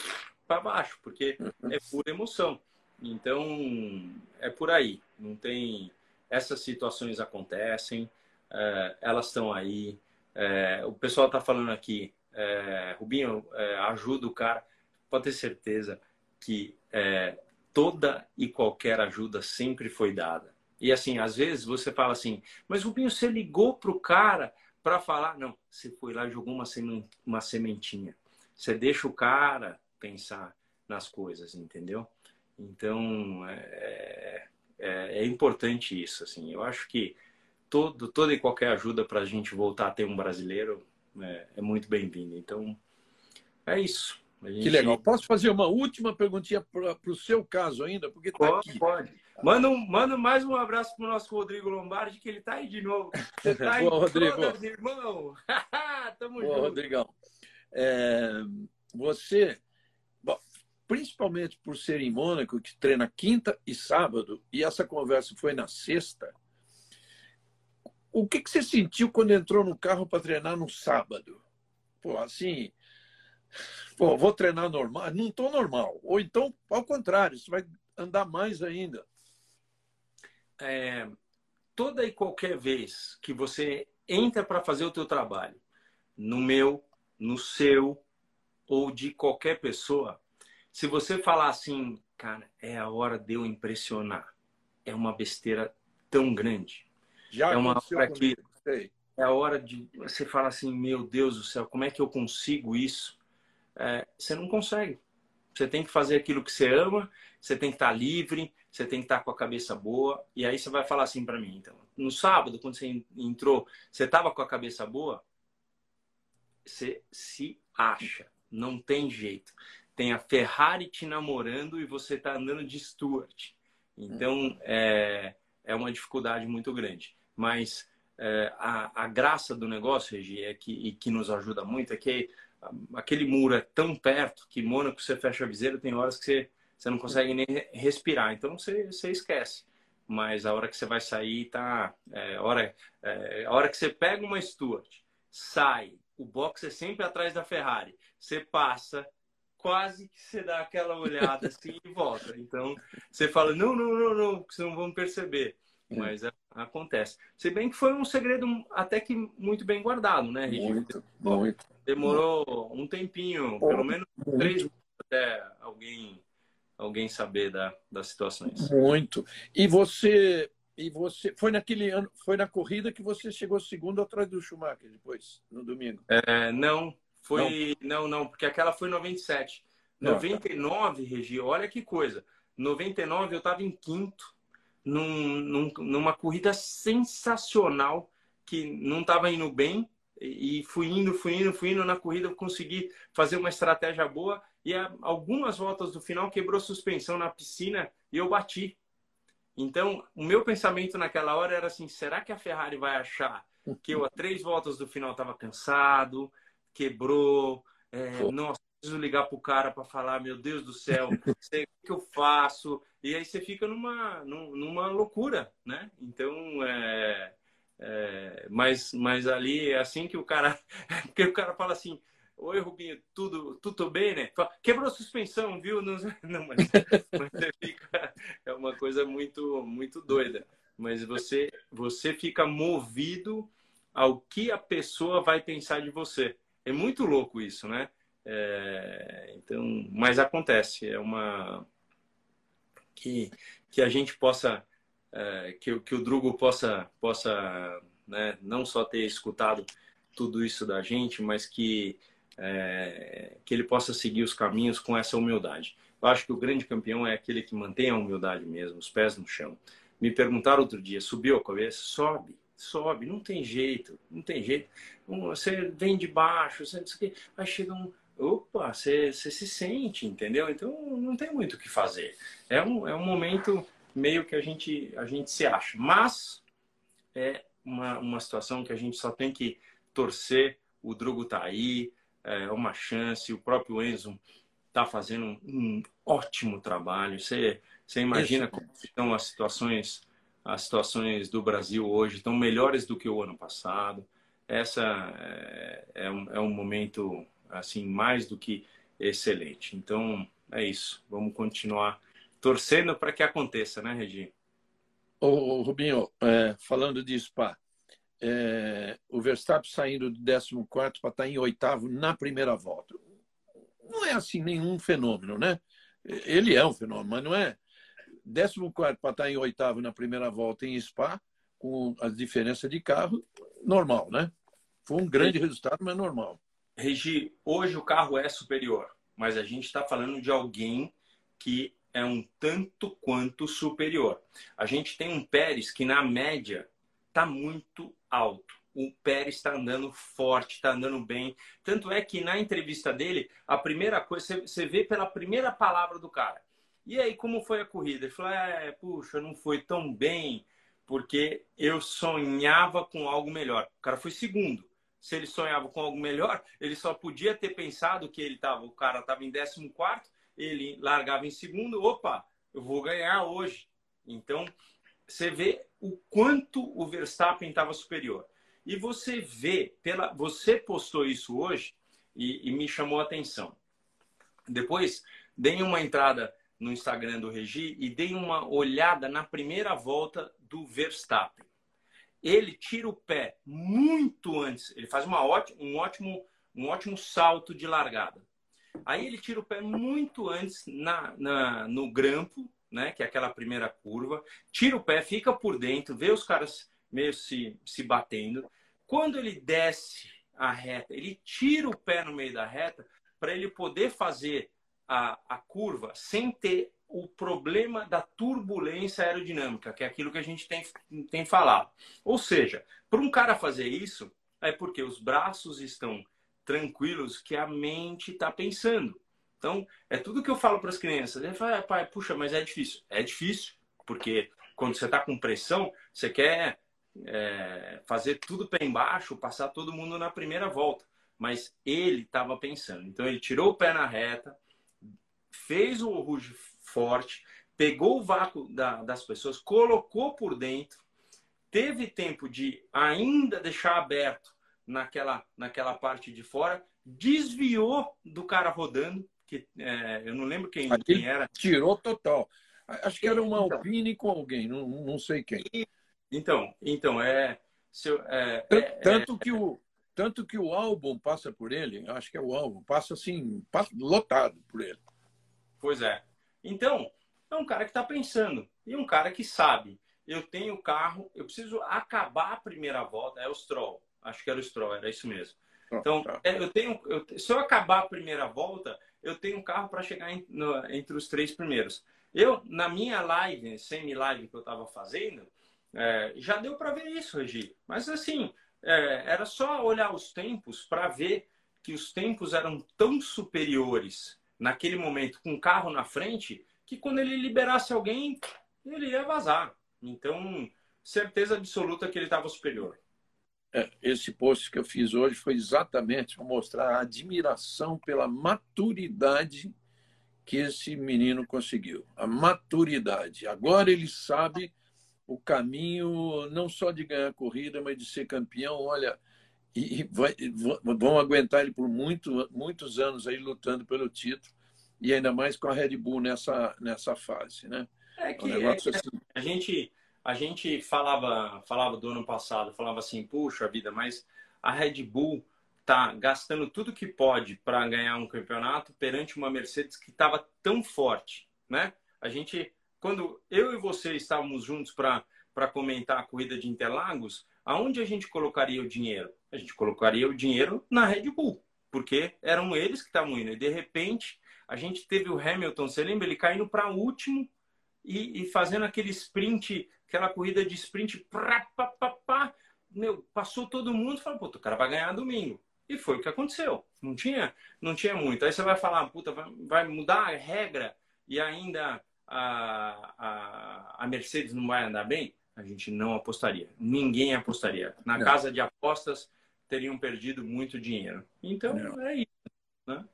para baixo, porque é pura emoção. Então, é por aí. Não tem. Essas situações acontecem, é, elas estão aí. É, o pessoal está falando aqui, é, Rubinho, ajuda o cara. Pode ter certeza que toda e qualquer ajuda sempre foi dada. E assim, às vezes você fala assim, mas Rubinho, você ligou para o cara para falar? Não, você foi lá e jogou uma, uma sementinha. Você deixa o cara pensar nas coisas, entendeu? Então, é, é, é importante isso. Assim. Eu acho que todo, toda e qualquer ajuda para a gente voltar a ter um brasileiro é, é muito bem-vinda. Então, é isso. Gente... Que legal. Posso fazer uma última perguntinha para o seu caso ainda? Porque tá pode, aqui. Pode. Manda, um, manda mais um abraço para o nosso Rodrigo Lombardi, que ele está aí de novo. Você está Boa, Rodrigo. todas, irmão. Tamo Boa, junto. Rodrigão. É, você, bom, principalmente por ser em Mônaco, que treina quinta e sábado, e essa conversa foi na sexta, o que, que você sentiu quando entrou no carro para treinar no sábado? Pô, assim, Pô, vou treinar normal? Não estou normal. Ou então, ao contrário, você vai andar mais ainda. É, toda e qualquer vez que você entra para fazer o teu trabalho, no meu, no seu ou de qualquer pessoa, se você falar assim, cara, é a hora de eu impressionar, é uma besteira tão grande. Já é uma hora que é a hora de você falar assim, meu Deus do céu, como é que eu consigo isso? é, você não consegue. Você tem que fazer aquilo que você ama, você tem que estar livre, você tem que estar com a cabeça boa. E aí você vai falar assim para mim, então. No sábado, quando você entrou, você estava com a cabeça boa? Você se acha. Não tem jeito. Tem a Ferrari te namorando e você está andando de Stuart. Então, é, é uma dificuldade muito grande. Mas é, a, a graça do negócio, Regi, é que, e que nos ajuda muito, é que aquele muro é tão perto que Mônaco você fecha a viseira, tem horas que você, você não consegue nem respirar, então você, você esquece. Mas a hora que você vai sair, tá. É, a, hora, é, a hora que você pega uma Stuart, sai, o box é sempre atrás da Ferrari, você passa, quase que você dá aquela olhada assim e volta. Então você fala: não, não, não, não, que vocês não vão perceber. É. Mas é, acontece. Se bem que foi um segredo até que muito bem guardado, né, Muito, muito. Demorou um tempinho, pelo menos três até alguém alguém saber da, das situações. Muito. E você e você foi naquele ano, foi na corrida que você chegou segundo atrás do Schumacher depois, no domingo? É, não, foi não. não, não, porque aquela foi 97. Não, 99, tá. Regi, olha que coisa. 99 eu estava em quinto num, num, numa corrida sensacional que não estava indo bem e fui indo, fui indo, fui indo na corrida, consegui fazer uma estratégia boa e a, algumas voltas do final quebrou suspensão na piscina e eu bati. Então, o meu pensamento naquela hora era assim: será que a Ferrari vai achar que eu a três voltas do final estava cansado, quebrou, é, nossa, preciso ligar para o cara para falar, meu Deus do céu, sei o que eu faço. E aí você fica numa, numa loucura, né? Então, é, é, mas, mas ali é assim que o cara. Porque o cara fala assim: Oi, Rubinho, tudo, tudo bem, né? Quebrou a suspensão, viu? Não, não mas, mas fica, é uma coisa muito, muito doida. Mas você, você fica movido ao que a pessoa vai pensar de você. É muito louco isso, né? É, então, mas acontece, é uma que, que a gente possa é, que, que o Drugo possa possa né, não só ter escutado tudo isso da gente, mas que é, que ele possa seguir os caminhos com essa humildade. Eu acho que o grande campeão é aquele que mantém a humildade mesmo, os pés no chão. Me perguntaram outro dia, subiu a cabeça? Sobe, sobe, não tem jeito, não tem jeito. Você vem de baixo, você, vai chegar um, opa, você, você se sente, entendeu? Então não tem muito o que fazer. É um, é um momento meio que a gente, a gente se acha. Mas é uma, uma situação que a gente só tem que torcer. O Drugo tá aí, é uma chance. O próprio Enzo tá fazendo um, um ótimo trabalho. Você, você imagina Isso. como estão as situações, as situações do Brasil hoje estão melhores do que o ano passado. Essa é, é um, é um momento assim, mais do que excelente. Então, é isso. Vamos continuar torcendo para que aconteça, né, Regi? Ô, Rubinho, é, falando de Spa, é, o Verstappen saindo do 14 para estar em oitavo na primeira volta. Não é assim nenhum fenômeno, né? Ele é um fenômeno, mas não é. 14 para estar em oitavo na primeira volta em Spa, com a diferença de carro, normal, né? Foi um grande resultado, mas normal. Regi, hoje o carro é superior, mas a gente está falando de alguém que é um tanto quanto superior. A gente tem um Pérez que, na média, está muito alto. O Pérez está andando forte, está andando bem. Tanto é que na entrevista dele, a primeira coisa, você vê pela primeira palavra do cara. E aí, como foi a corrida? Ele falou: é, puxa, não foi tão bem, porque eu sonhava com algo melhor. O cara foi segundo se ele sonhava com algo melhor, ele só podia ter pensado que ele tava, o cara estava em 14, ele largava em segundo, opa, eu vou ganhar hoje. Então, você vê o quanto o Verstappen estava superior. E você vê, pela, você postou isso hoje e, e me chamou a atenção. Depois, dei uma entrada no Instagram do Regi e dei uma olhada na primeira volta do Verstappen ele tira o pé muito antes. Ele faz uma ótima, um, ótimo, um ótimo salto de largada. Aí ele tira o pé muito antes na, na, no grampo, né, que é aquela primeira curva. Tira o pé, fica por dentro, vê os caras meio se, se batendo. Quando ele desce a reta, ele tira o pé no meio da reta para ele poder fazer a, a curva sem ter o problema da turbulência aerodinâmica, que é aquilo que a gente tem, tem falado. Ou seja, para um cara fazer isso, é porque os braços estão tranquilos que a mente está pensando. Então, é tudo que eu falo para as crianças. Ele fala, ah, pai, puxa, mas é difícil. É difícil, porque quando você está com pressão, você quer é, fazer tudo pé embaixo, passar todo mundo na primeira volta. Mas ele estava pensando. Então, ele tirou o pé na reta, fez o Ruge forte, pegou o vácuo da, das pessoas, colocou por dentro, teve tempo de ainda deixar aberto naquela, naquela parte de fora, desviou do cara rodando, que é, eu não lembro quem, quem, era. Tirou total. Acho que era uma então, Alpine com alguém, não, não sei quem. Então, então é, seu, é, tanto, é, tanto que o tanto que o álbum passa por ele, acho que é o álbum, passa assim, passa lotado por ele. Pois é. Então, é um cara que está pensando e um cara que sabe. Eu tenho carro, eu preciso acabar a primeira volta. É o Stroll. Acho que era o Stroll, era isso mesmo. Então, tá. é, eu tenho, eu, se eu acabar a primeira volta, eu tenho um carro para chegar em, no, entre os três primeiros. Eu, na minha live, semi-live que eu estava fazendo, é, já deu para ver isso, Regi. Mas, assim, é, era só olhar os tempos para ver que os tempos eram tão superiores naquele momento com o carro na frente que quando ele liberasse alguém, ele ia vazar. Então, certeza absoluta que ele estava superior. É, esse post que eu fiz hoje foi exatamente para mostrar a admiração pela maturidade que esse menino conseguiu. A maturidade. Agora ele sabe o caminho não só de ganhar corrida, mas de ser campeão. Olha, e vai, vão aguentar ele por muito, muitos anos aí lutando pelo título e ainda mais com a Red Bull nessa, nessa fase, né? É que, um é assim... a gente a gente falava falava do ano passado, falava assim, puxa vida, mas a Red Bull tá gastando tudo que pode para ganhar um campeonato perante uma Mercedes que estava tão forte, né? A gente quando eu e você estávamos juntos para comentar a corrida de Interlagos, aonde a gente colocaria o dinheiro? A gente colocaria o dinheiro na Red Bull, porque eram eles que estavam indo. E de repente, a gente teve o Hamilton, você lembra? Ele caindo para último e, e, fazendo aquele sprint, aquela corrida de sprint, pá, pá, pá, pá, meu, passou todo mundo e falou, puta, o cara vai ganhar domingo. E foi o que aconteceu. Não tinha, não tinha muito. Aí você vai falar, puta, vai, vai mudar a regra e ainda a, a, a Mercedes não vai andar bem? A gente não apostaria. Ninguém apostaria. Na não. casa de apostas, teriam perdido muito dinheiro. Então, não. é isso. Né?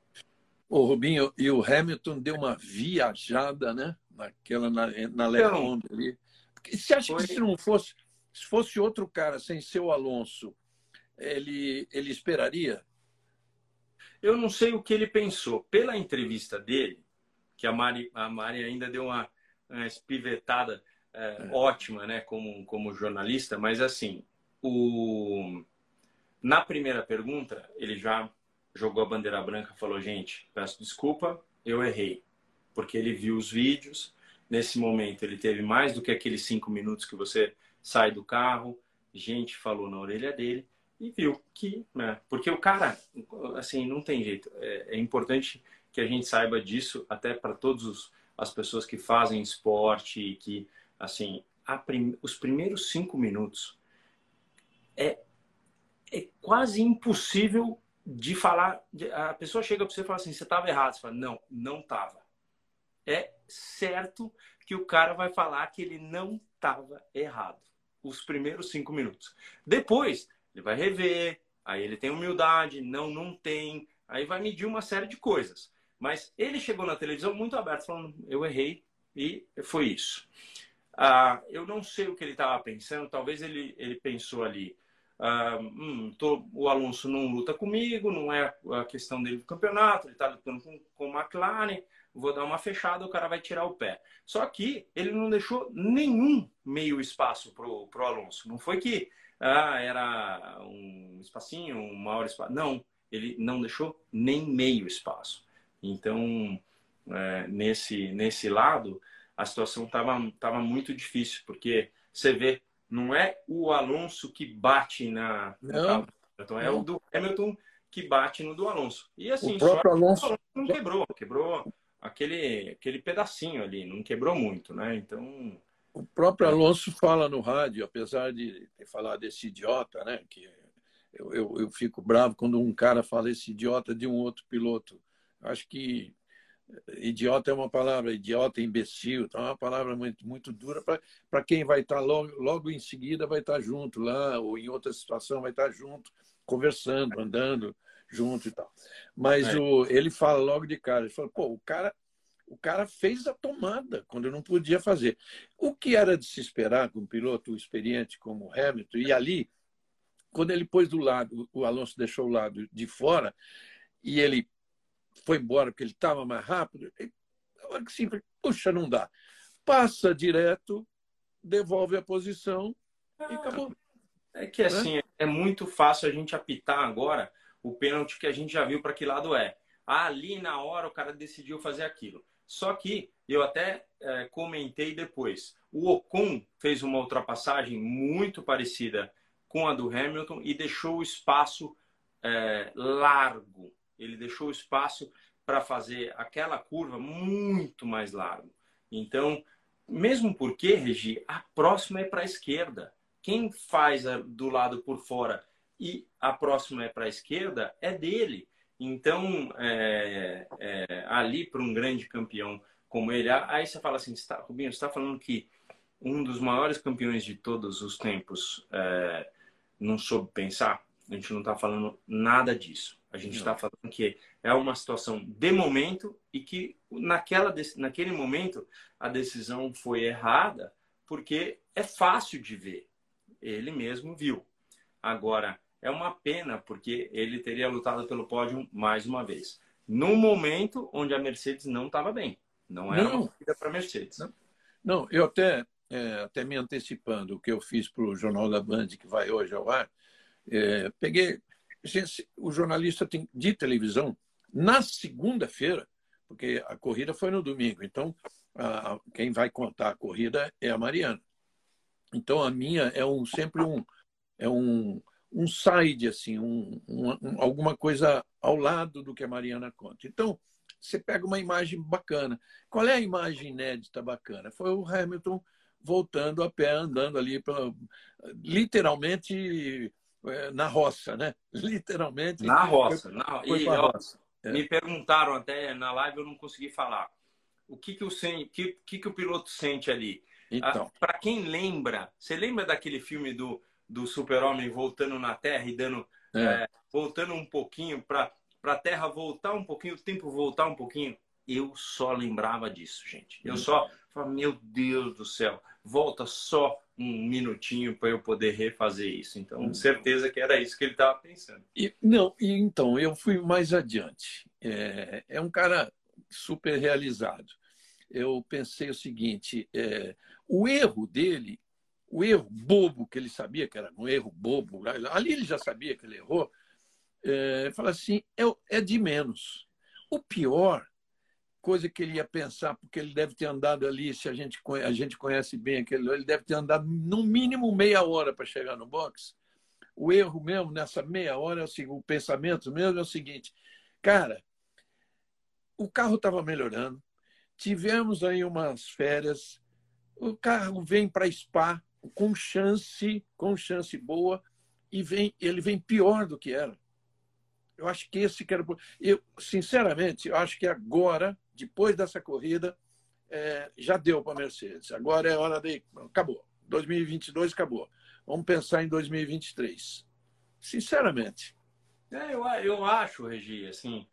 O Rubinho, e o Hamilton deu uma viajada, né? Naquela, na, na então, ali. Você acha foi... que se não fosse, se fosse outro cara sem ser o Alonso, ele, ele esperaria? Eu não sei o que ele pensou. Pela entrevista dele, que a Mari, a Mari ainda deu uma, uma espivetada é, é. ótima, né, como, como jornalista, mas assim, o... na primeira pergunta, ele já jogou a bandeira branca falou: gente, peço desculpa, eu errei. Porque ele viu os vídeos, nesse momento ele teve mais do que aqueles cinco minutos que você sai do carro, gente falou na orelha dele e viu que, né? Porque o cara, assim, não tem jeito. É, é importante que a gente saiba disso, até para todas as pessoas que fazem esporte e que assim, prim... os primeiros cinco minutos é, é quase impossível de falar. A pessoa chega para você e fala assim: você estava errado. Você fala: não, não estava. É certo que o cara vai falar que ele não estava errado. Os primeiros cinco minutos. Depois, ele vai rever, aí ele tem humildade, não, não tem, aí vai medir uma série de coisas. Mas ele chegou na televisão muito aberto, falando: eu errei e foi isso. Ah, eu não sei o que ele estava pensando, talvez ele, ele pensou ali, ah, hum, tô, o Alonso não luta comigo, não é a questão dele do campeonato, ele está lutando com, com o McLaren, vou dar uma fechada, o cara vai tirar o pé. Só que ele não deixou nenhum meio espaço pro, pro Alonso. Não foi que ah, era um espacinho, um maior espaço. Não, ele não deixou nem meio espaço. Então, é, nesse, nesse lado, a situação estava tava muito difícil, porque você vê, não é o Alonso que bate na. Não, então é o do Hamilton que bate no do Alonso. E assim, o próprio Alonso... Alonso não quebrou, quebrou aquele, aquele pedacinho ali, não quebrou muito, né? Então. O próprio Alonso fala no rádio, apesar de ter falado desse idiota, né? Que eu, eu, eu fico bravo quando um cara fala esse idiota de um outro piloto. Acho que idiota é uma palavra, idiota, imbecil, então é uma palavra muito, muito dura para quem vai estar tá logo, logo em seguida, vai estar tá junto lá, ou em outra situação vai estar tá junto, conversando, andando junto e tal. Mas é. o, ele fala logo de cara, ele fala, pô, o cara, o cara fez a tomada quando não podia fazer. O que era de se esperar com um piloto experiente como Hamilton, e ali, quando ele pôs do lado, o Alonso deixou o lado de fora, e ele foi embora porque ele estava mais rápido. Na hora que sim, puxa, não dá. Passa direto, devolve a posição ah, e acabou. É que assim, é? é muito fácil a gente apitar agora o pênalti que a gente já viu para que lado é. Ali na hora o cara decidiu fazer aquilo. Só que eu até é, comentei depois. O Ocon fez uma ultrapassagem muito parecida com a do Hamilton e deixou o espaço é, largo. Ele deixou o espaço para fazer aquela curva muito mais largo. Então, mesmo porque, Regi, a próxima é para a esquerda. Quem faz do lado por fora e a próxima é para a esquerda é dele. Então, é, é, ali para um grande campeão como ele, aí você fala assim, está, Rubinho, você está falando que um dos maiores campeões de todos os tempos é, não soube pensar? A gente não está falando nada disso. A gente está falando que é uma situação de momento e que naquela, naquele momento a decisão foi errada porque é fácil de ver. Ele mesmo viu. Agora, é uma pena porque ele teria lutado pelo pódio mais uma vez. No momento onde a Mercedes não estava bem. Não era não. uma corrida para a Mercedes. Não. não, eu até, é, até me antecipando o que eu fiz para o Jornal da Band, que vai hoje ao ar, é, peguei. Gente, o jornalista tem, de televisão, na segunda-feira, porque a corrida foi no domingo, então a, quem vai contar a corrida é a Mariana. Então a minha é um sempre um é um um side assim, um, um, um, alguma coisa ao lado do que a Mariana conta. Então você pega uma imagem bacana. Qual é a imagem inédita bacana? Foi o Hamilton voltando a pé, andando ali pela, literalmente é, na roça, né? Literalmente. Na roça. Foi, na... Foi e, ó, roça. É. Me perguntaram até na live, eu não consegui falar. O que que o, que, que, que o piloto sente ali? Então. Ah, Para quem lembra, você lembra daquele filme do, do super-homem voltando na Terra e dando... É. É, voltando um pouquinho para a Terra voltar um pouquinho, o tempo voltar um pouquinho? Eu só lembrava disso, gente. Eu só falava, meu Deus do céu, volta só um minutinho para eu poder refazer isso. Então, hum. certeza que era isso que ele estava pensando. E, não, e então, eu fui mais adiante. É, é um cara super realizado. Eu pensei o seguinte: é, o erro dele, o erro bobo que ele sabia que era um erro bobo, ali ele já sabia que ele errou, é, fala assim: é, é de menos. O pior coisa que ele ia pensar, porque ele deve ter andado ali, se a gente, a gente conhece bem aquele, ele deve ter andado no mínimo meia hora para chegar no box. O erro mesmo nessa meia hora, é o, o pensamento mesmo é o seguinte, cara, o carro estava melhorando, tivemos aí umas férias, o carro vem para Spa com chance, com chance boa, e vem, ele vem pior do que era. Eu acho que esse que era. Eu, sinceramente, eu acho que agora depois dessa corrida, é, já deu para a Mercedes. Agora é hora de. Acabou. 2022 acabou. Vamos pensar em 2023. Sinceramente. É, eu, eu acho, Regi, assim,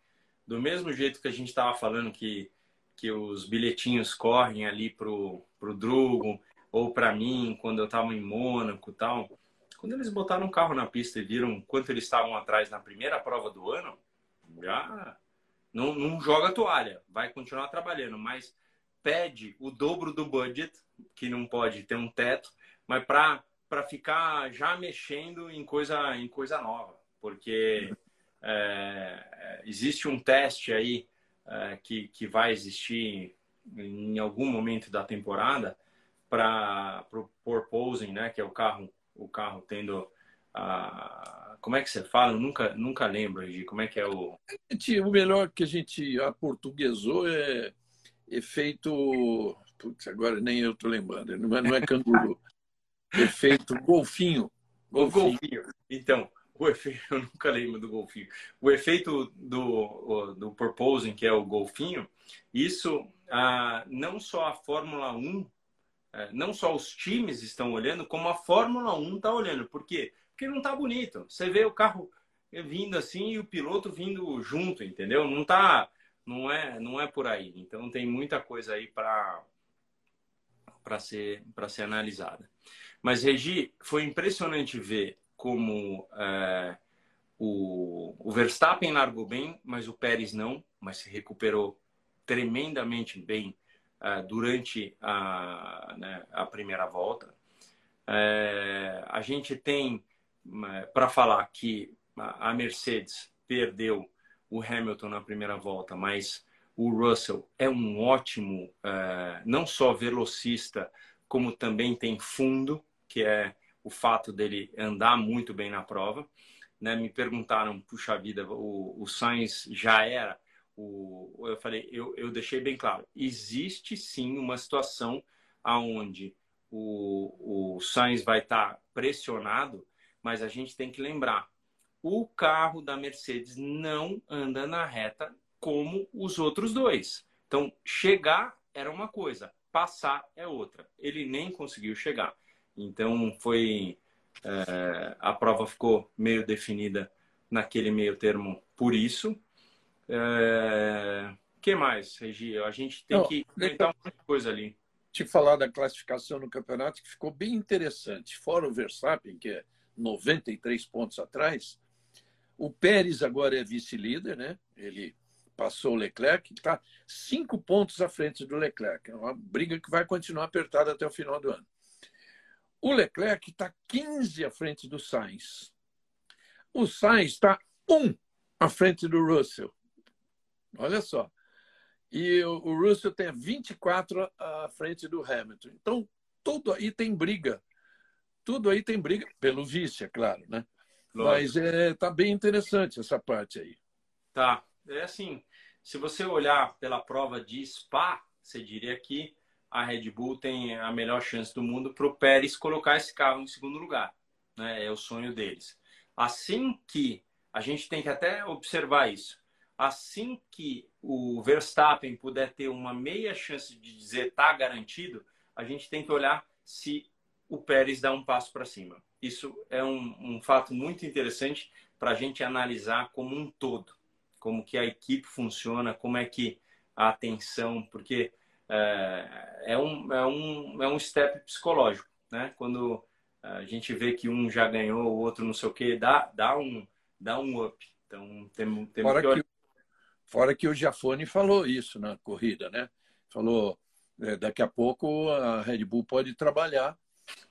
do mesmo jeito que a gente estava falando que, que os bilhetinhos correm ali pro, pro Drugo ou para mim, quando eu estava em Mônaco tal, quando eles botaram o carro na pista e viram quanto eles estavam atrás na primeira prova do ano, já não, não joga toalha, vai continuar trabalhando, mas pede o dobro do budget, que não pode ter um teto, mas para ficar já mexendo em coisa, em coisa nova, porque é, existe um teste aí é, que, que vai existir em algum momento da temporada para o porposing, né, que é o carro, o carro tendo a como é que você fala? Eu nunca, nunca lembro, de como é que é o. O melhor que a gente aportuguesou é efeito. Putz, agora nem eu estou lembrando, não é, não é canguru. efeito golfinho. golfinho. O golfinho. Então, o efeito, eu nunca lembro do golfinho. O efeito do, do proposing, que é o golfinho, isso ah, não só a Fórmula 1, eh, não só os times estão olhando, como a Fórmula 1 está olhando. Por quê? porque não tá bonito. Você vê o carro vindo assim e o piloto vindo junto, entendeu? Não tá, não é, não é por aí. Então tem muita coisa aí para para ser para ser analisada. Mas Regi, foi impressionante ver como é, o, o Verstappen largou bem, mas o Pérez não, mas se recuperou tremendamente bem é, durante a, né, a primeira volta. É, a gente tem para falar que a Mercedes perdeu o Hamilton na primeira volta, mas o Russell é um ótimo, uh, não só velocista, como também tem fundo, que é o fato dele andar muito bem na prova. Né? Me perguntaram, puxa vida, o, o Sainz já era. O, eu falei, eu, eu deixei bem claro, existe sim uma situação aonde o, o Sainz vai estar tá pressionado, mas a gente tem que lembrar, o carro da Mercedes não anda na reta como os outros dois. Então, chegar era uma coisa, passar é outra. Ele nem conseguiu chegar. Então, foi. É, a prova ficou meio definida naquele meio termo por isso. É, que mais, Regi? A gente tem Não, que comentar muita coisa ali. Te falar da classificação no campeonato, que ficou bem interessante. Fora o Verstappen, que é 93 pontos atrás, o Pérez agora é vice-líder, né? Ele passou o Leclerc, está cinco pontos à frente do Leclerc. É uma briga que vai continuar apertada até o final do ano. O Leclerc está 15 à frente do Sainz. O Sainz está um à frente do Russell. Olha só. E o Russell tem 24 à frente do Hamilton. Então, tudo aí tem briga. Tudo aí tem briga, pelo vice, é claro, né? Lógico. Mas é, tá bem interessante essa parte aí. Tá. É assim, se você olhar pela prova de Spa, você diria que a Red Bull tem a melhor chance do mundo para o Pérez colocar esse carro em segundo lugar. Né? É o sonho deles. Assim que a gente tem que até observar isso. Assim que o Verstappen puder ter uma meia chance de dizer tá garantido, a gente tem que olhar se o Pérez dá um passo para cima. Isso é um, um fato muito interessante para a gente analisar como um todo como que a equipe funciona, como é que a atenção, porque é, é, um, é, um, é um step psicológico, né? Quando a gente vê que um já ganhou, o outro não sei o quê, dá, dá, um, dá um up. Então, temos, temos fora que... que fora que o Jafone falou isso na corrida, né? Falou, é, daqui a pouco a Red Bull pode trabalhar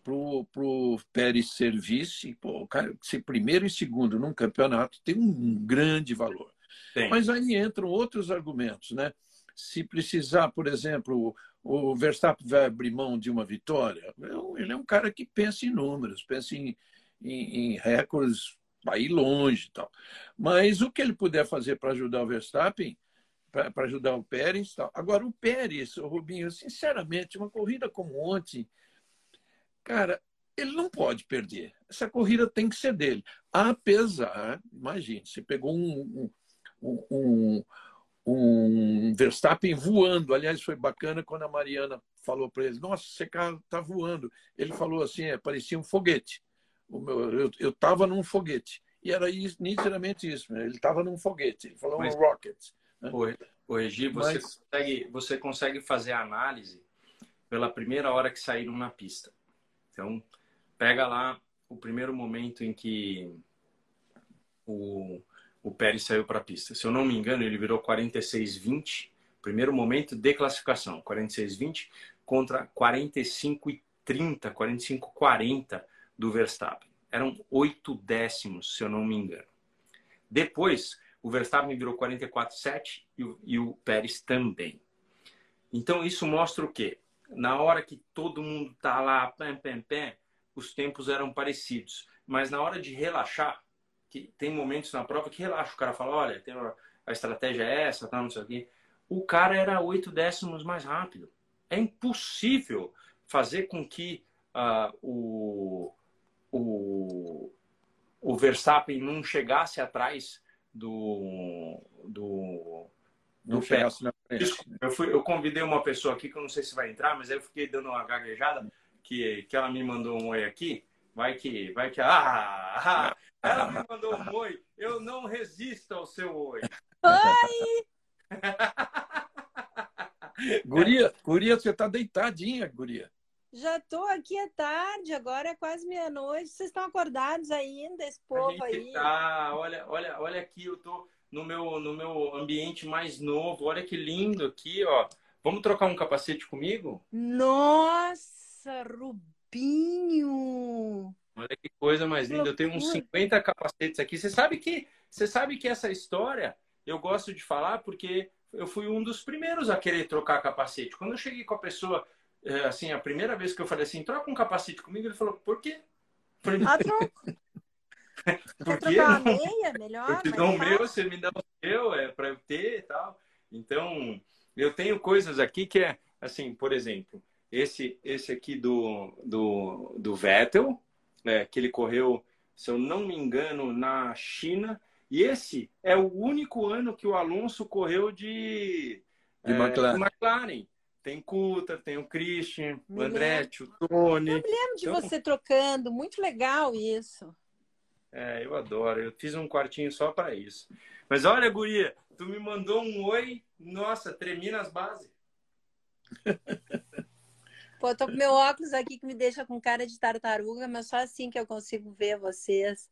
para o Pérez ser vice, pô, o cara ser primeiro e segundo num campeonato tem um grande valor. Tem. Mas aí entram outros argumentos, né? Se precisar, por exemplo, o Verstappen vai abrir mão de uma vitória, ele é um cara que pensa em números, pensa em, em, em recordes, vai ir longe e tal. Mas o que ele puder fazer para ajudar o Verstappen, para ajudar o Pérez. Tal. Agora, o Pérez, o Rubinho, sinceramente, uma corrida como ontem, cara, ele não pode perder. Essa corrida tem que ser dele. Apesar, imagine, você pegou um, um, um Verstappen voando. Aliás, foi bacana quando a Mariana falou para ele: Nossa, esse cara está voando. Ele falou assim: é, parecia um foguete. Eu estava num foguete. E era isso, nitidamente isso. Ele estava num foguete. Ele falou Mas, um rocket. Né? O Regi, você, Mas... consegue, você consegue fazer a análise pela primeira hora que saíram na pista. Então, pega lá o primeiro momento em que o, o Pérez saiu para a pista. Se eu não me engano, ele virou 46-20, primeiro momento de classificação, 46-20 contra 45-30, 45-40 do Verstappen. Eram oito décimos, se eu não me engano. Depois, o Verstappen virou 44-7 e, o Pérez também. Então, isso mostra o quê? Na hora que todo mundo tá lá, pam, pam, pam, os tempos eram parecidos. Mas na hora de relaxar, que tem momentos na prova que relaxa. O cara fala, olha, tem uma, a estratégia é essa, tá, não sei o quê. O cara era oito décimos mais rápido. É impossível fazer com que uh, o, o, o Verstappen não chegasse atrás do, do, do não chegasse na frente. Eu, fui, eu convidei uma pessoa aqui que eu não sei se vai entrar, mas aí eu fiquei dando uma gaguejada que, que ela me mandou um oi aqui. Vai que, vai que, ah, ah ela me mandou um oi. Eu não resisto ao seu oi. Oi! guria, guria, você tá deitadinha, guria. Já tô aqui à tarde, agora é quase meia-noite. Vocês estão acordados ainda, esse povo aí? Tá, olha, olha, olha aqui, eu tô no meu, no meu ambiente mais novo. Olha que lindo aqui, ó. Vamos trocar um capacete comigo? Nossa, Rubinho! Olha que coisa mais linda. Eu tenho uns 50 capacetes aqui. Você sabe que, você sabe que essa história eu gosto de falar porque eu fui um dos primeiros a querer trocar capacete. Quando eu cheguei com a pessoa, é, assim, a primeira vez que eu falei assim, troca um capacete comigo, ele falou, por quê? Falei, ah, troco. por quê? Trocar uma meia, melhor, eu te dou o meu, você me dá o seu, é para eu ter e tal. Então, eu tenho coisas aqui que é, assim, por exemplo, esse, esse aqui do, do, do Vettel, é, que ele correu, se eu não me engano, na China. E esse é o único ano que o Alonso correu de, de, é, McLaren. de McLaren. Tem Coulter, tem o Christian, me o Andretti, o Tony. Eu me lembro de então... você trocando, muito legal isso. É, eu adoro. Eu fiz um quartinho só para isso. Mas olha, Guria, tu me mandou um oi, nossa, tremi nas bases. Pô, tô com meu óculos aqui que me deixa com cara de tartaruga, mas só assim que eu consigo ver vocês.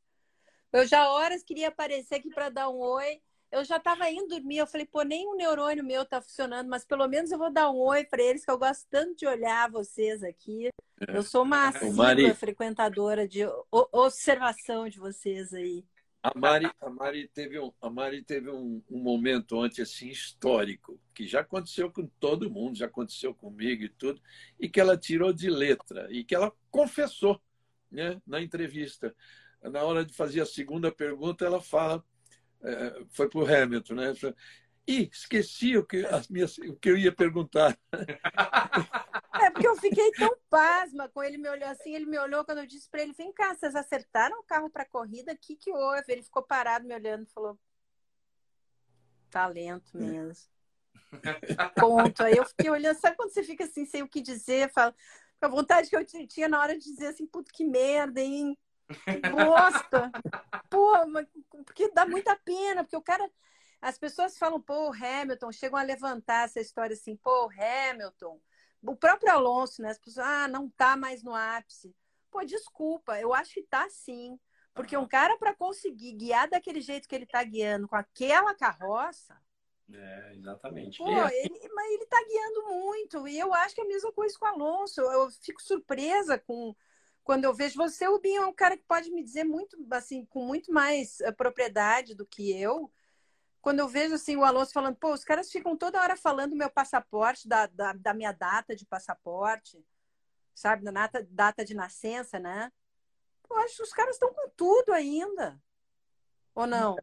Eu já horas queria aparecer aqui para dar um oi. Eu já estava indo dormir, eu falei, pô, nem um neurônio meu tá funcionando, mas pelo menos eu vou dar um oi para eles, que eu gosto tanto de olhar vocês aqui. É. Eu sou uma assídua frequentadora de observação de vocês aí. A Mari, a Mari teve, um, a Mari teve um, um, momento ontem assim histórico, que já aconteceu com todo mundo, já aconteceu comigo e tudo, e que ela tirou de letra, e que ela confessou né, na entrevista. Na hora de fazer a segunda pergunta, ela fala, é, foi para o Hamilton, né? Ih, esqueci o que, as minhas, o que eu ia perguntar. É porque eu fiquei tão pasma com ele me olhou assim, ele me olhou quando eu disse para ele, vem cá, vocês acertaram o carro para corrida? O que que houve? Ele ficou parado me olhando e falou, talento mesmo. Ponto. Aí eu fiquei olhando, sabe quando você fica assim, sem o que dizer? Fala, a vontade que eu tinha na hora de dizer assim, puto, que merda, hein? Que bosta! Pô, porque dá muita pena, porque o cara as pessoas falam, pô, Hamilton, chegam a levantar essa história assim, pô, Hamilton. O próprio Alonso, né? As pessoas, ah, não tá mais no ápice. Pô, desculpa, eu acho que tá sim. Porque um cara para conseguir guiar daquele jeito que ele tá guiando, com aquela carroça. É, exatamente. Pô, é. ele, mas ele tá guiando muito. E eu acho que é a mesma coisa com o Alonso. Eu fico surpresa com quando eu vejo você, o Binho é um cara que pode me dizer muito, assim, com muito mais uh, propriedade do que eu quando eu vejo assim o Alonso falando, pô, os caras ficam toda hora falando do meu passaporte, da, da, da minha data de passaporte, sabe, da data, data de nascença, né? Eu acho que os caras estão com tudo ainda. Ou não?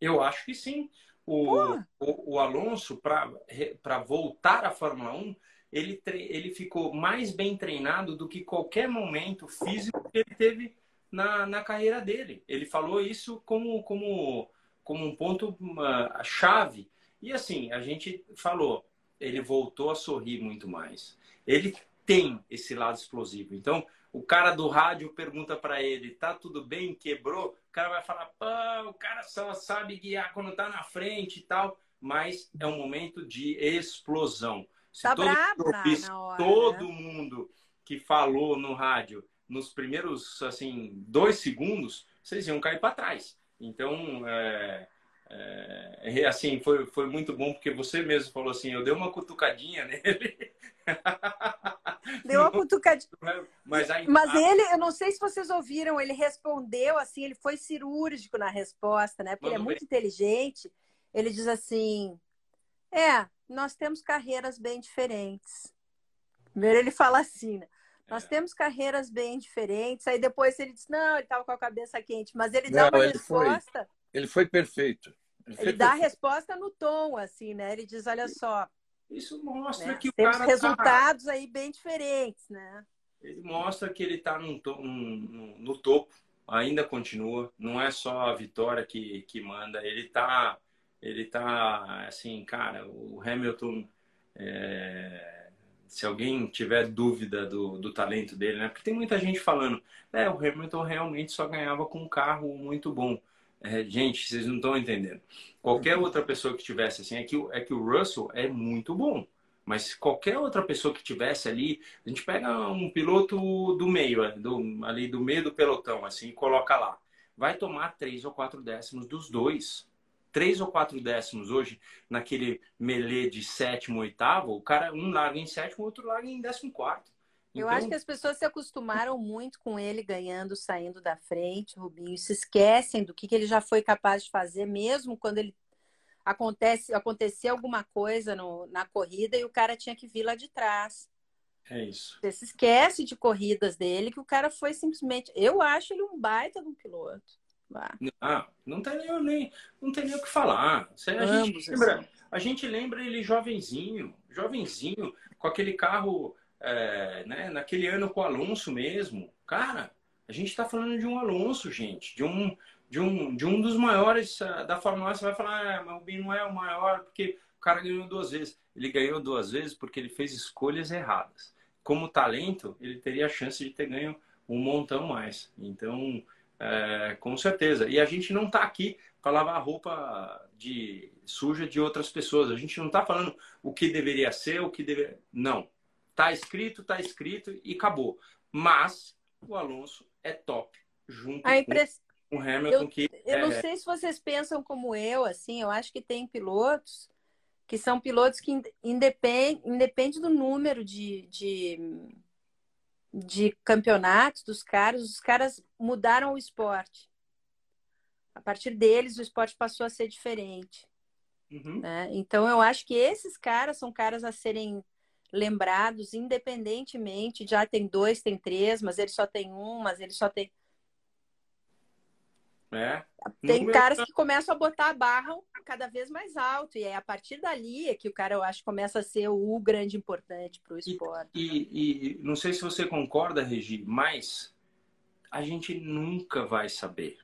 Eu acho que sim. O, o, o, Alonso, para voltar à Fórmula 1, ele, ele ficou mais bem treinado do que qualquer momento físico que ele teve na, na carreira dele. Ele falou isso como, como como um ponto uma, chave. E assim, a gente falou, ele voltou a sorrir muito mais. Ele tem esse lado explosivo. Então, o cara do rádio pergunta para ele, tá tudo bem? Quebrou? O cara vai falar, pô, o cara só sabe guiar quando tá na frente e tal. Mas é um momento de explosão. Se tá todo, bravo na hora, todo né? mundo que falou no rádio nos primeiros assim dois segundos, vocês iam cair para trás. Então, é, é, é, assim, foi, foi muito bom, porque você mesmo falou assim, eu dei uma cutucadinha nele. Deu uma cutucadinha. Mas, aí, Mas ele, eu não sei se vocês ouviram, ele respondeu assim, ele foi cirúrgico na resposta, né? Porque ele é muito bem. inteligente. Ele diz assim: É, nós temos carreiras bem diferentes. Primeiro ele fala assim, né? Nós é. temos carreiras bem diferentes. Aí depois ele disse, não, ele estava com a cabeça quente. Mas ele dá não, uma ele resposta. Foi, ele foi perfeito. Ele, ele dá perfeito. a resposta no tom, assim, né? Ele diz, olha só. Isso mostra né? que o temos cara resultados tá... aí bem diferentes, né? Ele mostra que ele está no, no, no, topo, ainda continua. Não é só a vitória que, que manda. Ele está, ele tá, assim, cara, o Hamilton. É se alguém tiver dúvida do, do talento dele, né? Porque tem muita gente falando, é, o Hamilton realmente só ganhava com um carro muito bom. É, gente, vocês não estão entendendo. Qualquer outra pessoa que tivesse assim, é que, é que o Russell é muito bom. Mas qualquer outra pessoa que tivesse ali, a gente pega um piloto do meio, é, do, ali do meio do pelotão, assim, e coloca lá. Vai tomar três ou quatro décimos dos dois três ou quatro décimos hoje naquele melê de sétimo, oitavo, o cara um larga em sétimo, outro larga em décimo quarto. Então... Eu acho que as pessoas se acostumaram muito com ele ganhando, saindo da frente, Rubinho, e se esquecem do que, que ele já foi capaz de fazer, mesmo quando ele acontece, acontecer alguma coisa no, na corrida e o cara tinha que vir lá de trás. É isso. Você se esquece de corridas dele, que o cara foi simplesmente. Eu acho ele um baita de um piloto. Ah, não tem nem, nem, não tem nem o que falar. A gente, lembra, assim. a gente lembra ele jovenzinho, jovenzinho, com aquele carro, é, né, naquele ano com o Alonso mesmo. Cara, a gente está falando de um Alonso, gente, de um, de um, de um dos maiores uh, da Fórmula 1. Você vai falar, ah, mas o não é o maior porque o cara ganhou duas vezes. Ele ganhou duas vezes porque ele fez escolhas erradas. Como talento, ele teria a chance de ter ganho um montão mais. Então, é, com certeza. E a gente não está aqui para lavar a roupa de suja de outras pessoas. A gente não está falando o que deveria ser, o que deveria. Não. Tá escrito, tá escrito e acabou. Mas o Alonso é top junto a impress... com o Hamilton eu, que eu é... não sei se vocês pensam como eu, assim, eu acho que tem pilotos que são pilotos que independe, independe do número de, de, de campeonatos dos caras, os caras mudaram o esporte. A partir deles, o esporte passou a ser diferente. Uhum. Né? Então, eu acho que esses caras são caras a serem lembrados independentemente. Já tem dois, tem três, mas ele só tem um, mas ele só tem. É. Tem Número... caras que começam a botar a barra cada vez mais alto. E é a partir dali é que o cara, eu acho, começa a ser o grande importante para o esporte. E, e, e, não sei se você concorda, Regi, mas a gente nunca vai saber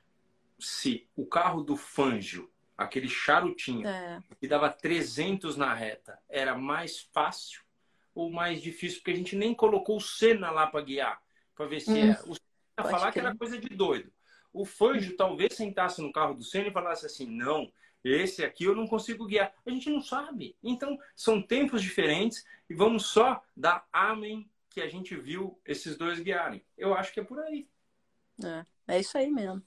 se o carro do Fangio, aquele charutinho, é. que dava 300 na reta, era mais fácil ou mais difícil, porque a gente nem colocou o Senna lá para guiar, para ver se hum. é. O Senna falar que era coisa de doido. O Fangio talvez sentasse no carro do Senna e falasse assim: não, esse aqui eu não consigo guiar. A gente não sabe. Então, são tempos diferentes e vamos só dar amém que a gente viu esses dois guiarem. Eu acho que é por aí. É, é isso aí mesmo.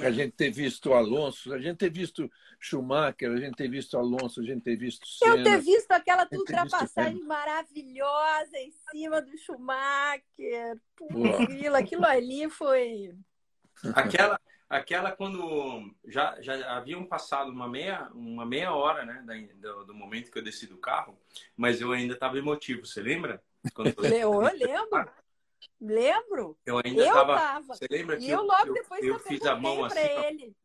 A gente ter visto Alonso, a gente ter visto Schumacher, a gente ter visto Alonso, a gente ter visto Senna. Eu ter visto aquela ultrapassagem visto... maravilhosa em cima do Schumacher. Pula, aquilo ali foi. Aquela, aquela quando já, já haviam passado uma meia, uma meia hora né, do, do momento que eu desci do carro, mas eu ainda estava emotivo, você lembra? Quando. Eu lembro. Lembro. Eu ainda estava. Tava. Você lembra que e eu, eu logo depois eu, eu fiz a mão assim? Ele.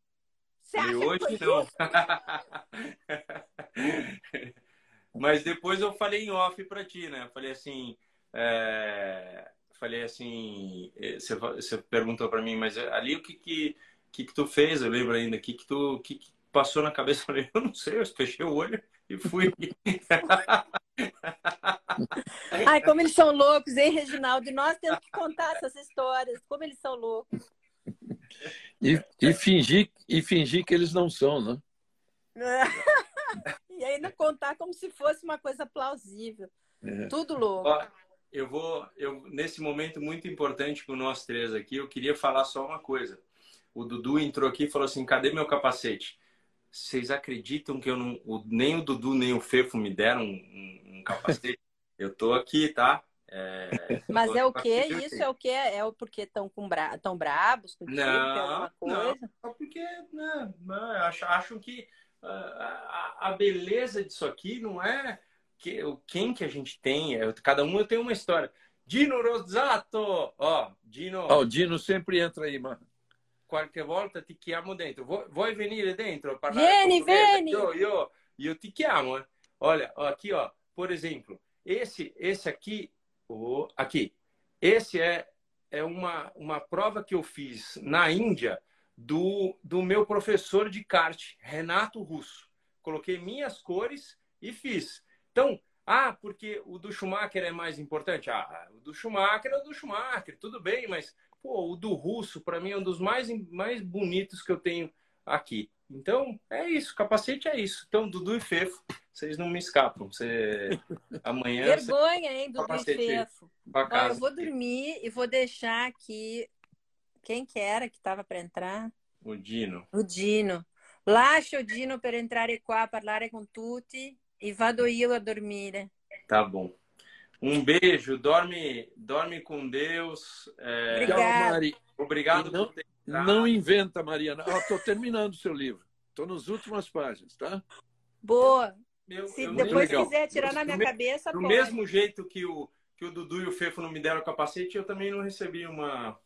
Você acha hoje não. Mas depois eu falei em off para ti, né? Eu falei assim, é... falei assim, eh, você, você perguntou para mim, mas ali o que que, que que tu fez? Eu lembro ainda, o que que tu, que, que passou na cabeça? Eu falei, eu não sei, eu fechei o olho e fui. Ai, como eles são loucos, hein, Reginaldo? E nós temos que contar essas histórias, como eles são loucos. E, e, fingir, e fingir que eles não são, né? e ainda contar como se fosse uma coisa plausível. É. Tudo louco. Ó, eu vou, eu, nesse momento muito importante com nós três aqui, eu queria falar só uma coisa. O Dudu entrou aqui e falou assim: cadê meu capacete? Vocês acreditam que eu não, nem o Dudu nem o Fefo me deram um, um, um capacete? eu tô aqui, tá? É, Mas é o que? Isso é o que? É o porque estão bra... tão brabos contigo? Não, não, só porque né, não, acham que uh, a, a, beleza disso aqui não é que, quem que a gente tem, é, cada um tem uma história. Dino Rosato! Ó, Dino. Oh, o Dino sempre entra aí, mano. Qualche volta ti chiamo dentro. Vuoi venire dentro? Vieni, vieni! Eu, eu, eu te chiamo. Olha, aqui, ó, por exemplo, esse, esse aqui Oh, aqui. Esse é, é uma, uma prova que eu fiz na Índia do, do meu professor de kart, Renato Russo. Coloquei minhas cores e fiz. Então, ah, porque o do Schumacher é mais importante? Ah, o do Schumacher é o do Schumacher, tudo bem, mas pô, o do Russo, para mim, é um dos mais, mais bonitos que eu tenho aqui. Então, é isso, capacete é isso. Então, Dudu e Fefo, vocês não me escapam. Você... Amanhã. Vergonha, hein, Dudu e Fefo. Ó, eu vou dormir e vou deixar aqui. Quem que era que estava para entrar? O Dino. O Dino. Lascia o Dino per entrare qua a parlare con tutti e vado io a dormire. Tá bom. Um beijo, dorme, dorme com Deus. É... Obrigado. Obrigado não, por ter não inventa, Mariana. Estou terminando o seu livro. Estou nas últimas páginas, tá? Boa. Eu, Se eu depois legal. quiser tirar na minha Do cabeça, Do pode. mesmo jeito que o, que o Dudu e o Fefo não me deram o capacete, eu também não recebi uma,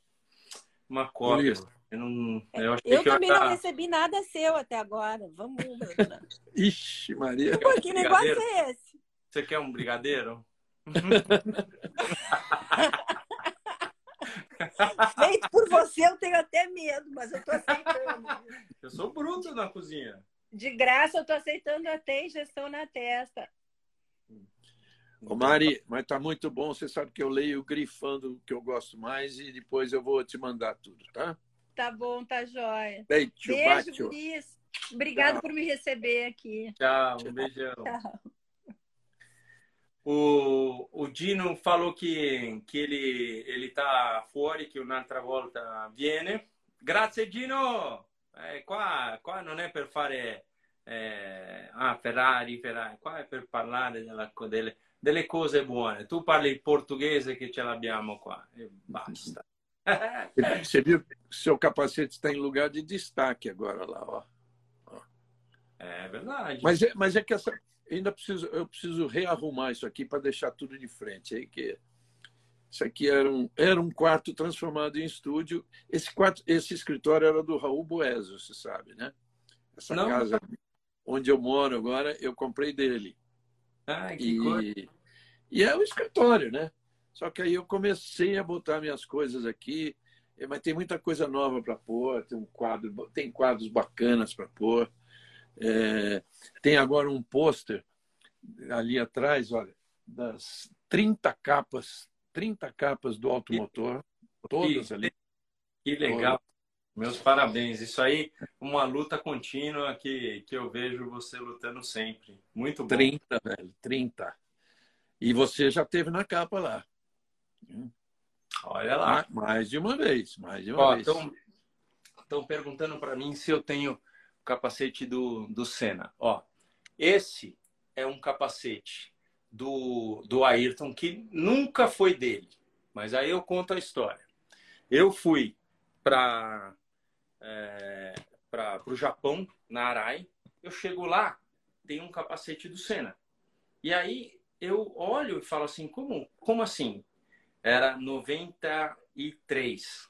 uma Um cópia. livro. Eu, não, eu achei Eu que também eu não recebi nada seu até agora. Vamos. Ixi, Maria. Pô, que negócio é esse? Você quer um brigadeiro? Feito por você, eu tenho até medo, mas eu tô aceitando. Eu sou bruto na cozinha. De graça, eu tô aceitando até injeção na testa. Ô, Mari, mas tá muito bom. Você sabe que eu leio grifando o que eu gosto mais e depois eu vou te mandar tudo, tá? Tá bom, tá jóia. Beijo, Beijo. Guris. Obrigado Tchau. por me receber aqui. Tchau, um beijão. Tchau. O, o Dino falou que, que ele, ele tá fuori, che un'altra volta viene. Grazie Dino! Eh, qua, qua non è per fare eh, ah, Ferrari, Ferrari, qua è per parlare della- delle, delle cose buone. Tu parli il portoghese che ce l'abbiamo qua e basta. Você viu que seu capacete está em lugar de destaque agora lá, ó. É verdade. Mas é, mas é que essa, ainda preciso, eu preciso rearrumar isso aqui para deixar tudo de frente. Aí que isso aqui era um, era um quarto transformado em estúdio. Esse quarto, esse escritório era do Raul Boesio, você sabe, né? Essa Não. casa onde eu moro agora, eu comprei dele. Ai, que coisa. E, e é o escritório, né? Só que aí eu comecei a botar minhas coisas aqui, eh, mas tem muita coisa nova para pôr, tem um quadro, tem quadros bacanas para pôr. É, tem agora um pôster ali atrás, olha, das 30 capas, 30 capas do automotor, todas ali. Que legal. Meus parabéns. Isso aí, uma luta contínua que, que eu vejo você lutando sempre. Muito bom. 30, velho, 30. E você já teve na capa lá. Olha lá. Ma- Mais de uma vez, mais de uma Ó, vez. Estão perguntando para mim se eu tenho o capacete do, do Senna. Ó, esse é um capacete do, do Ayrton que nunca foi dele. Mas aí eu conto a história. Eu fui para é, para o Japão, na Arai. Eu chego lá, tem um capacete do Senna. E aí eu olho e falo assim, como, como assim? Era 93.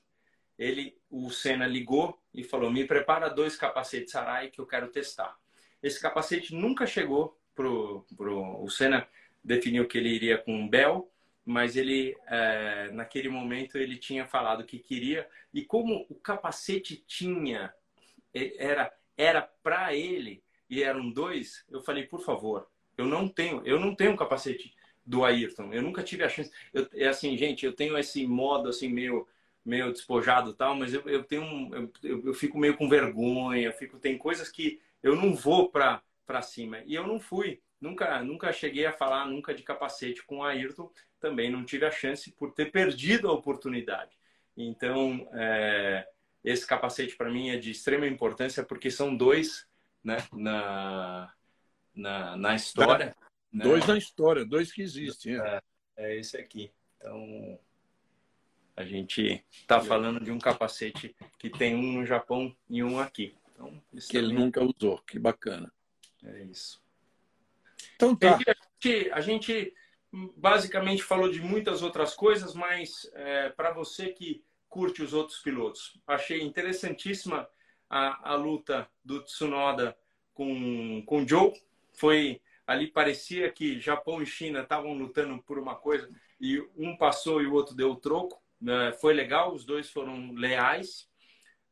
Ele, o Senna ligou e falou, me prepara dois capacetes Arai que eu quero testar. Esse capacete nunca chegou pro, pro o Senna definiu que ele iria com um Bell, mas ele é, naquele momento ele tinha falado que queria e como o capacete tinha era era para ele e eram dois, eu falei por favor, eu não tenho eu não tenho um capacete do Ayrton, eu nunca tive a chance. Eu, é assim, gente, eu tenho esse modo assim meio meio despojado e tal, mas eu, eu tenho um, eu, eu, eu fico meio com vergonha, fico tem coisas que eu não vou para para cima. E eu não fui nunca nunca cheguei a falar nunca de capacete com o Ayrton também não tive a chance por ter perdido a oportunidade. Então é, esse capacete para mim é de extrema importância porque são dois né na na, na história né? Dois na história, dois que existem. É, é esse aqui então a gente está falando de um capacete que tem um no Japão e um aqui então que ele nunca usou que bacana é isso então tá. A gente, a gente basicamente falou de muitas outras coisas, mas é, para você que curte os outros pilotos, achei interessantíssima a, a luta do Tsunoda com, com o Joe. Foi ali parecia que Japão e China estavam lutando por uma coisa e um passou e o outro deu o troco. É, foi legal, os dois foram leais.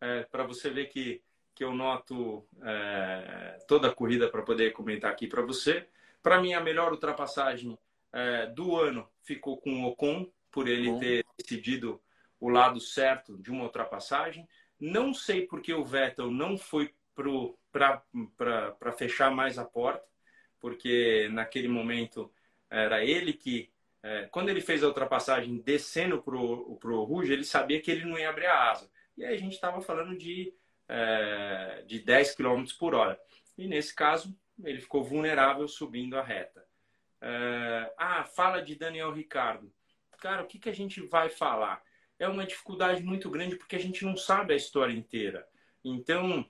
É, para você ver que, que eu noto é, toda a corrida para poder comentar aqui para você. Para mim, a melhor ultrapassagem é, do ano ficou com o Ocon, por ele Bom. ter decidido o lado certo de uma ultrapassagem. Não sei porque o Vettel não foi para fechar mais a porta, porque naquele momento era ele que, é, quando ele fez a ultrapassagem descendo para o Rouge, ele sabia que ele não ia abrir a asa. E aí a gente estava falando de, é, de 10 km por hora. E nesse caso, ele ficou vulnerável subindo a reta. É, ah, fala de Daniel Ricardo. Cara, o que, que a gente vai falar? É uma dificuldade muito grande porque a gente não sabe a história inteira. Então,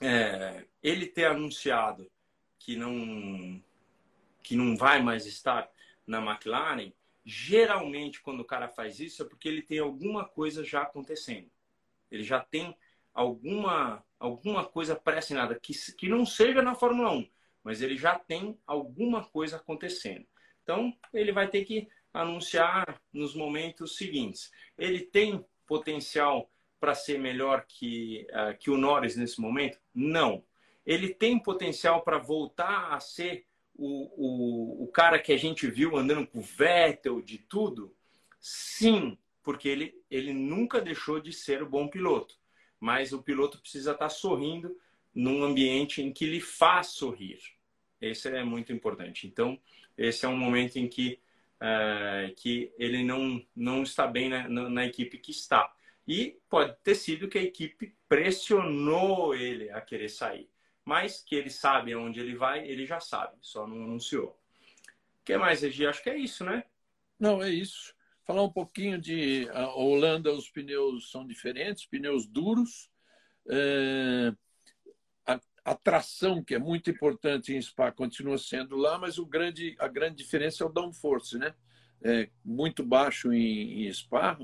é, ele ter anunciado que não que não vai mais estar na McLaren, geralmente quando o cara faz isso é porque ele tem alguma coisa já acontecendo. Ele já tem alguma alguma coisa pré-assinada que que não seja na Fórmula 1, mas ele já tem alguma coisa acontecendo. Então, ele vai ter que anunciar nos momentos seguintes. Ele tem potencial para ser melhor que, uh, que o Norris nesse momento? Não. Ele tem potencial para voltar a ser o, o, o cara que a gente viu andando com o Vettel, de tudo? Sim, porque ele, ele nunca deixou de ser o bom piloto. Mas o piloto precisa estar tá sorrindo num ambiente em que lhe faz sorrir. Esse é muito importante. Então, esse é um momento em que, uh, que ele não, não está bem na, na, na equipe que está. E pode ter sido que a equipe pressionou ele a querer sair. Mas que ele sabe aonde ele vai, ele já sabe, só não anunciou. O que mais, Regi? Acho que é isso, né? Não, é isso. Falar um pouquinho de a Holanda, os pneus são diferentes, pneus duros. É a tração, que é muito importante em Spa, continua sendo lá, mas o grande, a grande diferença é o downforce, né? É muito baixo em, em Spa,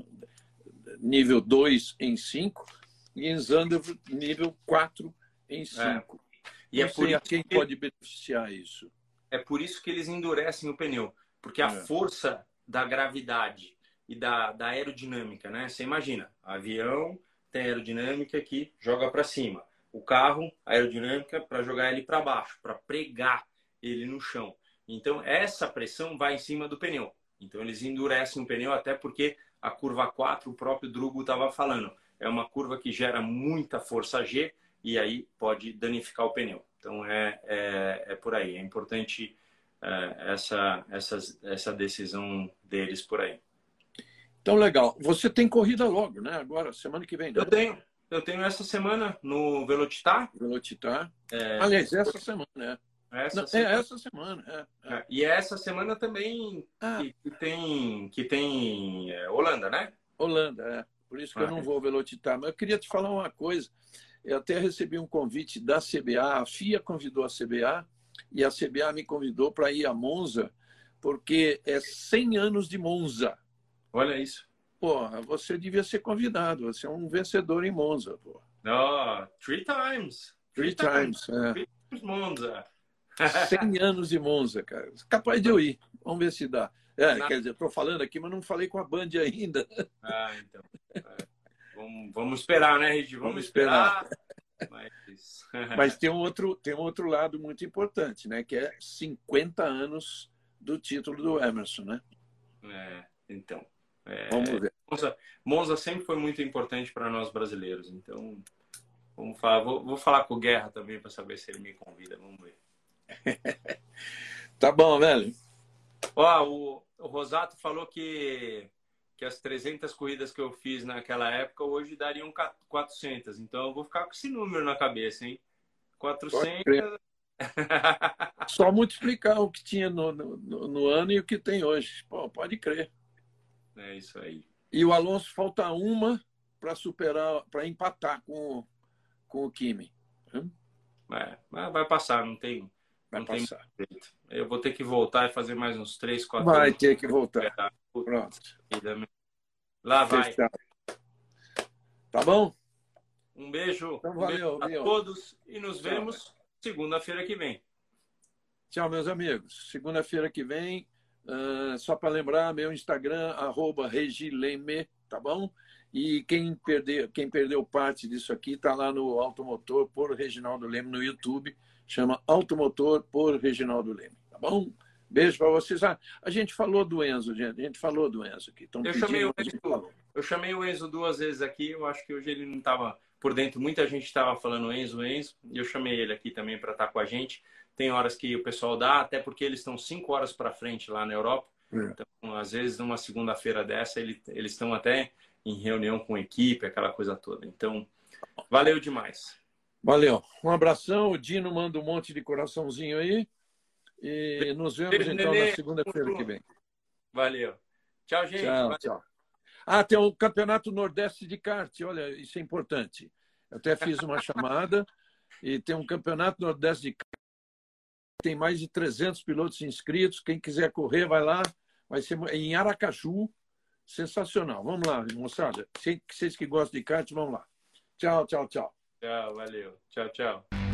nível 2 em 5, e em Zandvoort, nível 4 em 5. É. E Não é por isso quem que... pode beneficiar isso. É por isso que eles endurecem o pneu, porque a é. força da gravidade e da, da aerodinâmica, né? Você imagina, avião tem aerodinâmica que joga para cima o carro, a aerodinâmica, para jogar ele para baixo, para pregar ele no chão. Então, essa pressão vai em cima do pneu. Então, eles endurecem o pneu, até porque a curva 4, o próprio Drugo estava falando, é uma curva que gera muita força G e aí pode danificar o pneu. Então, é, é, é por aí. É importante é, essa, essa, essa decisão deles por aí. Então, legal. Você tem corrida logo, né? Agora, semana que vem. Né? Eu tenho. Eu tenho essa semana no Velocitar. Velocitar. É... Aliás, essa semana, né? Essa Não, semana. É essa semana. É, é. é e essa semana também ah. que, que, tem, que tem é, Holanda, né? Holanda, é. Por isso que ah, eu não vou Velocitar. Mas eu queria te falar uma coisa. Eu até recebi um convite da CBA. A FIA convidou a CBA e a CBA me convidou para ir a Monza, porque é 100 anos de Monza. Olha isso. Porra, você devia ser convidado. Você é um vencedor em Monza, pô. Oh, three times. Three, three times, times. É. Three times Monza. 100 anos de Monza, cara. Capaz de eu ir. Vamos ver se dá. É, quer dizer, estou falando aqui, mas não falei com a Band ainda. Ah, então. É. Vamos, vamos esperar, né, Regi? Vamos, vamos esperar. esperar. Mas... mas tem um, outro, tem um outro lado muito importante, né? Que é 50 anos do título do Emerson, né? É, então. É, vamos ver. Monza, Monza sempre foi muito importante para nós brasileiros. Então, vamos falar. Vou, vou falar com o Guerra também para saber se ele me convida. Vamos ver. tá bom, velho. Ó, o, o Rosato falou que, que as 300 corridas que eu fiz naquela época hoje dariam 400. Então, eu vou ficar com esse número na cabeça, hein? 400. Só multiplicar o que tinha no, no, no, ano e o que tem hoje. Pô, pode crer. É isso aí. E o Alonso falta uma para superar, para empatar com, com o Kimi. É, vai passar, não tem. Vai não passar. Eu vou ter que voltar e fazer mais uns três, quatro. Vai anos. ter que voltar. Pronto. Lá vai. Tá bom? Um beijo, então, valeu, um beijo a todos e nos vemos segunda-feira que vem. Tchau, meus amigos. Segunda-feira que vem Uh, só para lembrar, meu Instagram, arroba Regileme, tá bom? E quem, perder, quem perdeu parte disso aqui está lá no Automotor por Reginaldo Leme no YouTube. Chama Automotor por Reginaldo Leme, tá bom? Beijo para vocês. Ah, a gente falou do Enzo, gente. A gente falou do Enzo aqui. eu, chamei o Enzo, eu chamei o Enzo duas vezes aqui. Eu acho que hoje ele não estava por dentro. Muita gente estava falando Enzo, Enzo. E eu chamei ele aqui também para estar com a gente. Tem horas que o pessoal dá, até porque eles estão cinco horas para frente lá na Europa. É. Então, às vezes, numa segunda-feira dessa, ele, eles estão até em reunião com equipe, aquela coisa toda. Então, valeu demais. Valeu. Um abração. O Dino manda um monte de coraçãozinho aí. E nos vemos Beijo, então na segunda-feira que vem. Valeu. Tchau, gente. Tchau, valeu. tchau. Ah, tem o Campeonato Nordeste de Kart. Olha, isso é importante. Eu até fiz uma chamada e tem um Campeonato Nordeste de tem mais de 300 pilotos inscritos. Quem quiser correr, vai lá. Vai ser em Aracaju. Sensacional. Vamos lá, moçada. Vocês que gostam de kart, vamos lá. Tchau, tchau, tchau. Tchau, valeu. Tchau, tchau.